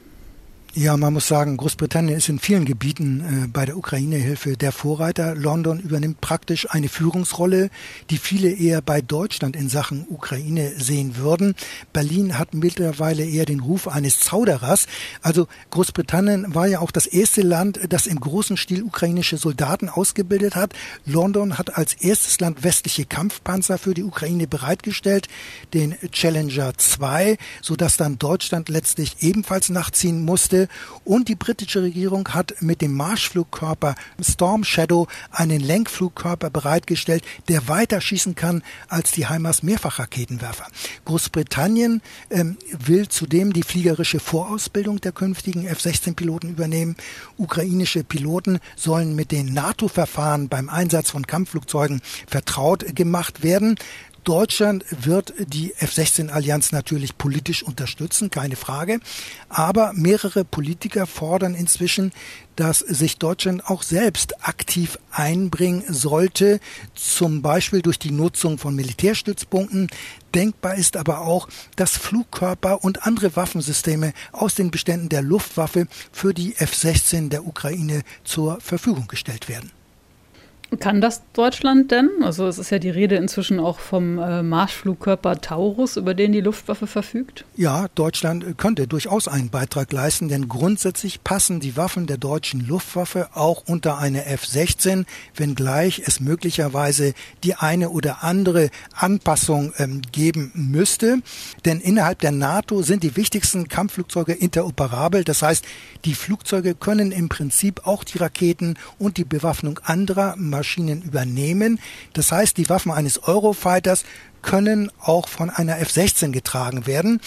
Ja, man muss sagen, Großbritannien ist in vielen Gebieten äh, bei der Ukraine-Hilfe der Vorreiter. London übernimmt praktisch eine Führungsrolle, die viele eher bei Deutschland in Sachen Ukraine sehen würden. Berlin hat mittlerweile eher den Ruf eines Zauderers. Also Großbritannien war ja auch das erste Land, das im großen Stil ukrainische Soldaten ausgebildet hat. London hat als erstes Land westliche Kampfpanzer für die Ukraine bereitgestellt, den Challenger 2, sodass dann Deutschland letztlich ebenfalls nachziehen musste. Und die britische Regierung hat mit dem Marschflugkörper Storm Shadow einen Lenkflugkörper bereitgestellt, der weiter schießen kann als die HIMARS Mehrfachraketenwerfer. Großbritannien ähm, will zudem die fliegerische Vorausbildung der künftigen F-16-Piloten übernehmen. Ukrainische Piloten sollen mit den NATO-Verfahren beim Einsatz von Kampfflugzeugen vertraut gemacht werden. Deutschland wird die F-16-Allianz natürlich politisch unterstützen, keine Frage. Aber mehrere Politiker fordern inzwischen, dass sich Deutschland auch selbst aktiv einbringen sollte, zum Beispiel durch die Nutzung von Militärstützpunkten. Denkbar ist aber auch, dass Flugkörper und andere Waffensysteme aus den Beständen der Luftwaffe für die F-16 der Ukraine zur Verfügung gestellt werden. Kann das Deutschland denn? Also es ist ja die Rede inzwischen auch vom äh, Marschflugkörper Taurus, über den die Luftwaffe verfügt. Ja, Deutschland könnte durchaus einen Beitrag leisten, denn grundsätzlich passen die Waffen der deutschen Luftwaffe auch unter eine F-16, wenngleich es möglicherweise die eine oder andere Anpassung ähm, geben müsste. Denn innerhalb der NATO sind die wichtigsten Kampfflugzeuge interoperabel. Das heißt, die Flugzeuge können im Prinzip auch die Raketen und die Bewaffnung anderer Maschinen übernehmen. Das heißt, die Waffen eines Eurofighters können auch von einer F-16 getragen werden.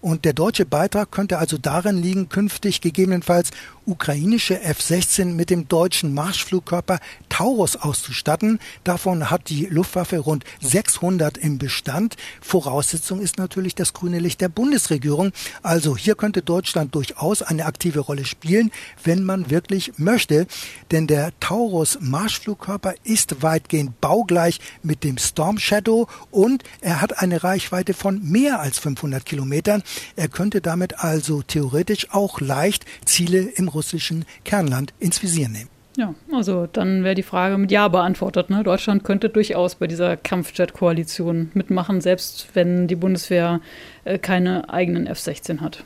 Und der deutsche Beitrag könnte also darin liegen, künftig gegebenenfalls ukrainische F-16 mit dem deutschen Marschflugkörper Taurus auszustatten. Davon hat die Luftwaffe rund 600 im Bestand. Voraussetzung ist natürlich das grüne Licht der Bundesregierung. Also hier könnte Deutschland durchaus eine aktive Rolle spielen, wenn man wirklich möchte. Denn der Taurus Marschflugkörper ist weitgehend baugleich mit dem Storm Shadow und er hat eine Reichweite von mehr als 500 Kilometern. Er könnte damit also theoretisch auch leicht Ziele im russischen Kernland ins Visier nehmen. Ja, also dann wäre die Frage mit Ja beantwortet. Ne? Deutschland könnte durchaus bei dieser Kampfjet-Koalition mitmachen, selbst wenn die Bundeswehr äh, keine eigenen F-16 hat.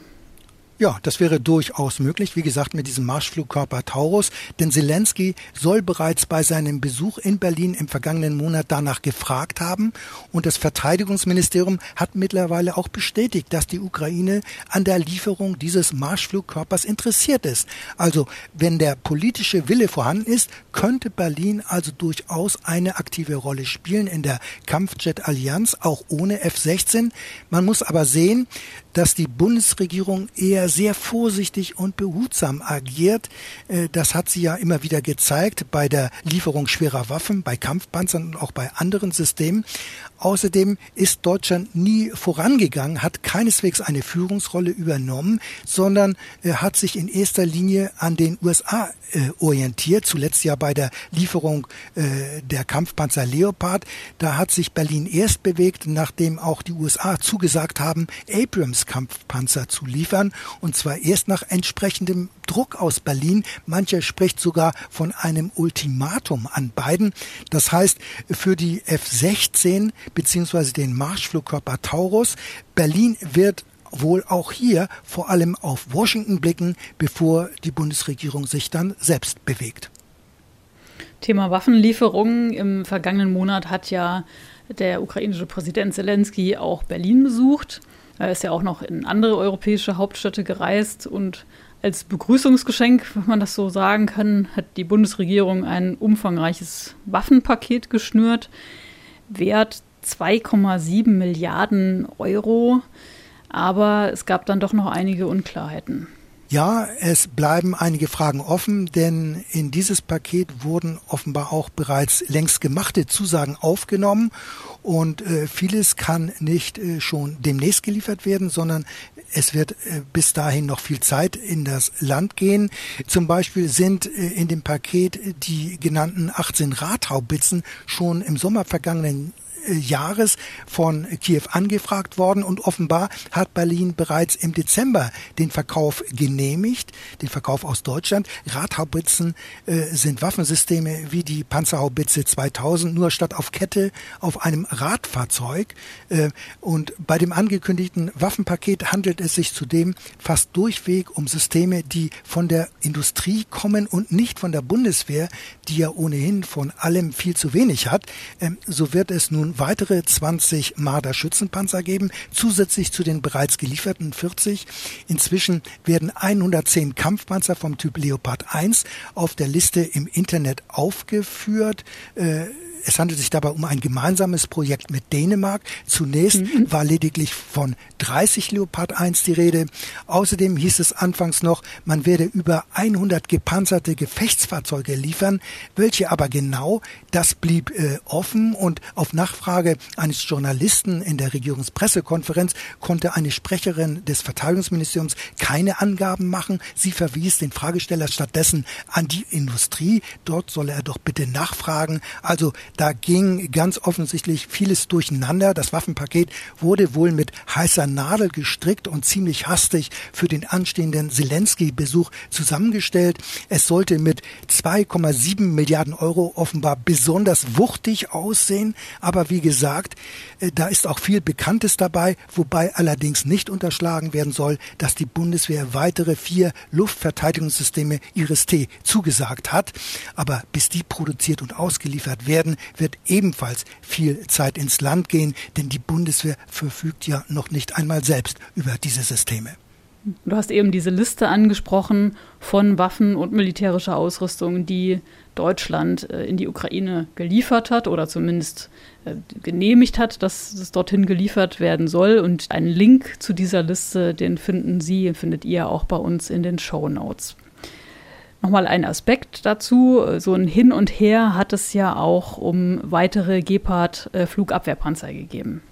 Ja, das wäre durchaus möglich, wie gesagt, mit diesem Marschflugkörper Taurus, denn Zelensky soll bereits bei seinem Besuch in Berlin im vergangenen Monat danach gefragt haben und das Verteidigungsministerium hat mittlerweile auch bestätigt, dass die Ukraine an der Lieferung dieses Marschflugkörpers interessiert ist. Also, wenn der politische Wille vorhanden ist, könnte Berlin also durchaus eine aktive Rolle spielen in der Kampfjet-Allianz, auch ohne F-16. Man muss aber sehen, dass die Bundesregierung eher sehr vorsichtig und behutsam agiert. Äh, das hat sie ja immer wieder gezeigt bei der Lieferung schwerer Waffen, bei Kampfpanzern und auch bei anderen Systemen. Außerdem ist Deutschland nie vorangegangen, hat keineswegs eine Führungsrolle übernommen, sondern äh, hat sich in erster Linie an den USA äh, orientiert, zuletzt ja bei der Lieferung äh, der Kampfpanzer Leopard. Da hat sich Berlin erst bewegt, nachdem auch die USA zugesagt haben, Abrams Kampfpanzer zu liefern, und zwar erst nach entsprechendem Druck aus Berlin. Mancher spricht sogar von einem Ultimatum an beiden. Das heißt, für die F-16 beziehungsweise den Marschflugkörper Taurus, Berlin wird wohl auch hier vor allem auf Washington blicken, bevor die Bundesregierung sich dann selbst bewegt. Thema Waffenlieferungen. Im vergangenen Monat hat ja der ukrainische Präsident Zelensky auch Berlin besucht. Er ist ja auch noch in andere europäische Hauptstädte gereist und als Begrüßungsgeschenk, wenn man das so sagen kann, hat die Bundesregierung ein umfangreiches Waffenpaket geschnürt, wert 2,7 Milliarden Euro. Aber es gab dann doch noch einige Unklarheiten. Ja, es bleiben einige Fragen offen, denn in dieses Paket wurden offenbar auch bereits längst gemachte Zusagen aufgenommen und äh, vieles kann nicht äh, schon demnächst geliefert werden, sondern es wird äh, bis dahin noch viel Zeit in das Land gehen. Zum Beispiel sind äh, in dem Paket die genannten 18 Radhaubitzen schon im Sommer vergangenen Jahres von Kiew angefragt worden und offenbar hat Berlin bereits im Dezember den Verkauf genehmigt, den Verkauf aus Deutschland. Radhaubitzen äh, sind Waffensysteme wie die Panzerhaubitze 2000, nur statt auf Kette auf einem Radfahrzeug. Äh, und bei dem angekündigten Waffenpaket handelt es sich zudem fast durchweg um Systeme, die von der Industrie kommen und nicht von der Bundeswehr, die ja ohnehin von allem viel zu wenig hat. Ähm, so wird es nun weitere 20 Marder Schützenpanzer geben, zusätzlich zu den bereits gelieferten 40. Inzwischen werden 110 Kampfpanzer vom Typ Leopard 1 auf der Liste im Internet aufgeführt. Äh, es handelt sich dabei um ein gemeinsames Projekt mit Dänemark. Zunächst mhm. war lediglich von 30 Leopard 1 die Rede. Außerdem hieß es anfangs noch, man werde über 100 gepanzerte Gefechtsfahrzeuge liefern. Welche aber genau, das blieb äh, offen und auf Nachfrage eines Journalisten in der Regierungspressekonferenz konnte eine Sprecherin des Verteidigungsministeriums keine Angaben machen. Sie verwies den Fragesteller stattdessen an die Industrie. Dort solle er doch bitte nachfragen. Also Da ging ganz offensichtlich vieles durcheinander. Das Waffenpaket wurde wohl mit heißer Nadel gestrickt und ziemlich hastig für den anstehenden Zelensky-Besuch zusammengestellt. Es sollte mit 2,7 Milliarden Euro offenbar besonders wuchtig aussehen. Aber wie gesagt, äh, da ist auch viel Bekanntes dabei, wobei allerdings nicht unterschlagen werden soll, dass die Bundeswehr weitere vier Luftverteidigungssysteme Iris-T zugesagt hat. Aber bis die produziert und ausgeliefert werden, wird ebenfalls viel Zeit ins Land gehen, denn die Bundeswehr verfügt ja noch nicht einmal selbst über diese Systeme. Du hast eben diese Liste angesprochen von Waffen und militärischer Ausrüstung, die Deutschland äh, in die Ukraine geliefert hat oder zumindest äh, genehmigt hat, dass es dorthin geliefert werden soll. Und einen Link zu dieser Liste, den finden Sie, findet ihr auch bei uns in den Show Notes. Nochmal ein Aspekt dazu. So ein Hin und Her hat es ja auch um weitere Gepard-Flugabwehrpanzer gegeben.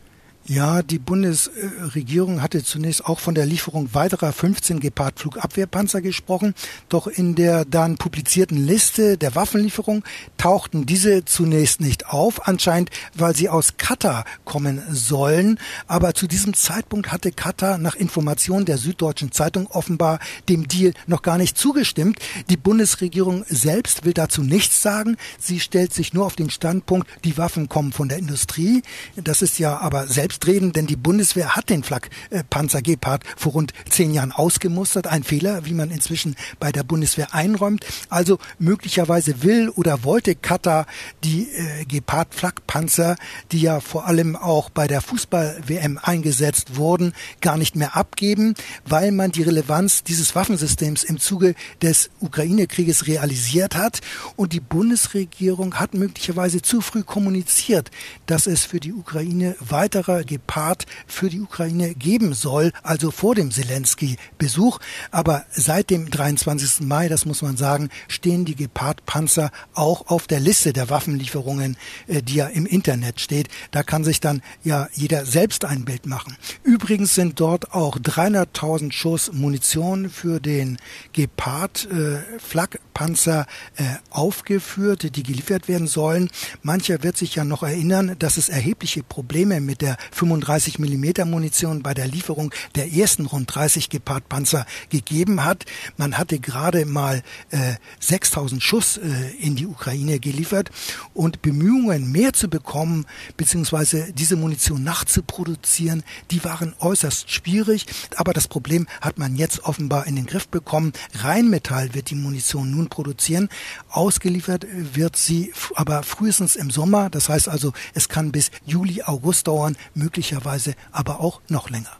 Ja, die Bundesregierung hatte zunächst auch von der Lieferung weiterer 15 Gepard Flugabwehrpanzer gesprochen. Doch in der dann publizierten Liste der Waffenlieferung tauchten diese zunächst nicht auf, anscheinend weil sie aus Katar kommen sollen. Aber zu diesem Zeitpunkt hatte Katar nach Information der Süddeutschen Zeitung offenbar dem Deal noch gar nicht zugestimmt. Die Bundesregierung selbst will dazu nichts sagen. Sie stellt sich nur auf den Standpunkt, die Waffen kommen von der Industrie. Das ist ja aber selbst selbstredend, denn die Bundeswehr hat den Flak-Panzer Gepard vor rund zehn Jahren ausgemustert. Ein Fehler, wie man inzwischen bei der Bundeswehr einräumt. Also möglicherweise will oder wollte Katar die äh, Gepard Flakpanzer, die ja vor allem auch bei der Fußball-WM eingesetzt wurden, gar nicht mehr abgeben, weil man die Relevanz dieses Waffensystems im Zuge des Ukraine-Krieges realisiert hat. Und die Bundesregierung hat möglicherweise zu früh kommuniziert, dass es für die Ukraine weiterer Gepard für die Ukraine geben soll, also vor dem Zelensky-Besuch. Aber seit dem 23. Mai, das muss man sagen, stehen die Gepard-Panzer auch auf der Liste der Waffenlieferungen, äh, die ja im Internet steht. Da kann sich dann ja jeder selbst ein Bild machen. Übrigens sind dort auch 300.000 Schuss Munition für den Gepard äh, Flakpanzer äh, aufgeführt, die geliefert werden sollen. Mancher wird sich ja noch erinnern, dass es erhebliche Probleme mit der 35 mm Munition bei der Lieferung der ersten rund 30 Gepard Panzer gegeben hat. Man hatte gerade mal äh, 6000 Schuss äh, in die Ukraine geliefert und Bemühungen mehr zu bekommen beziehungsweise diese Munition nachzuproduzieren, die waren äußerst schwierig. Aber das Problem hat man jetzt offenbar in den Griff bekommen. Rheinmetall wird die Munition nun produzieren. Ausgeliefert wird sie aber frühestens im Sommer. Das heißt also, es kann bis Juli, August dauern, möglicherweise aber auch noch länger.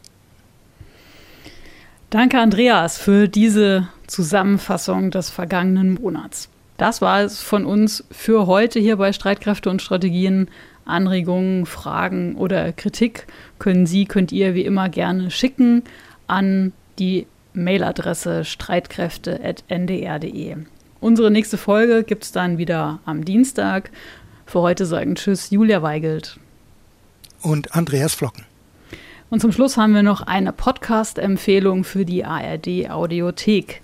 Danke, Andreas, für diese Zusammenfassung des vergangenen Monats. Das war es von uns für heute hier bei Streitkräfte und Strategien. Anregungen, Fragen oder Kritik können Sie, könnt ihr wie immer gerne schicken an die Mailadresse streitkräfte.ndr.de. Unsere nächste Folge gibt es dann wieder am Dienstag. Für heute sagen Tschüss, Julia Weigelt und Andreas Flocken. Und zum Schluss haben wir noch eine Podcast-Empfehlung für die ARD Audiothek.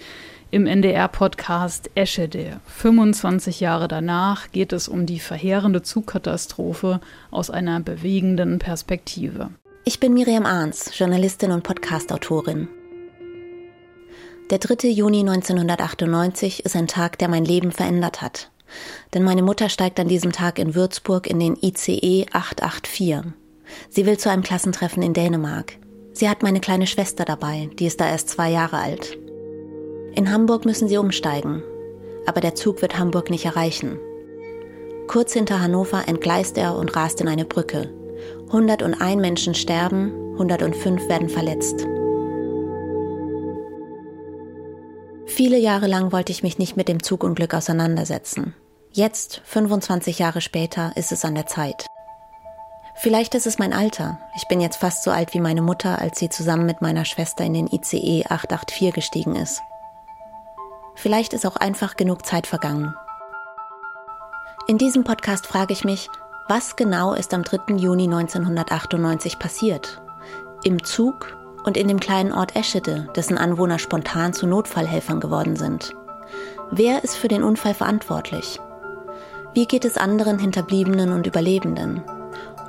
Im NDR-Podcast Eschede. 25 Jahre danach geht es um die verheerende Zugkatastrophe aus einer bewegenden Perspektive. Ich bin Miriam Arns, Journalistin und Podcastautorin. Der 3. Juni 1998 ist ein Tag, der mein Leben verändert hat. Denn meine Mutter steigt an diesem Tag in Würzburg in den ICE 884. Sie will zu einem Klassentreffen in Dänemark. Sie hat meine kleine Schwester dabei, die ist da erst zwei Jahre alt. In Hamburg müssen sie umsteigen, aber der Zug wird Hamburg nicht erreichen. Kurz hinter Hannover entgleist er und rast in eine Brücke. 101 Menschen sterben, 105 werden verletzt. Viele Jahre lang wollte ich mich nicht mit dem Zugunglück auseinandersetzen. Jetzt, 25 Jahre später, ist es an der Zeit. Vielleicht ist es mein Alter. Ich bin jetzt fast so alt wie meine Mutter, als sie zusammen mit meiner Schwester in den ICE 884 gestiegen ist. Vielleicht ist auch einfach genug Zeit vergangen. In diesem Podcast frage ich mich, was genau ist am 3. Juni 1998 passiert? Im Zug und in dem kleinen Ort Eschede, dessen Anwohner spontan zu Notfallhelfern geworden sind. Wer ist für den Unfall verantwortlich? Wie geht es anderen Hinterbliebenen und Überlebenden?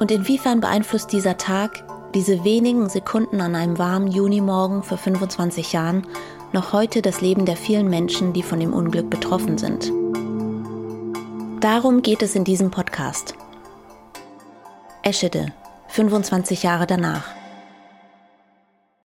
Und inwiefern beeinflusst dieser Tag, diese wenigen Sekunden an einem warmen Junimorgen vor 25 Jahren, noch heute das Leben der vielen Menschen, die von dem Unglück betroffen sind? Darum geht es in diesem Podcast. Eschede, 25 Jahre danach.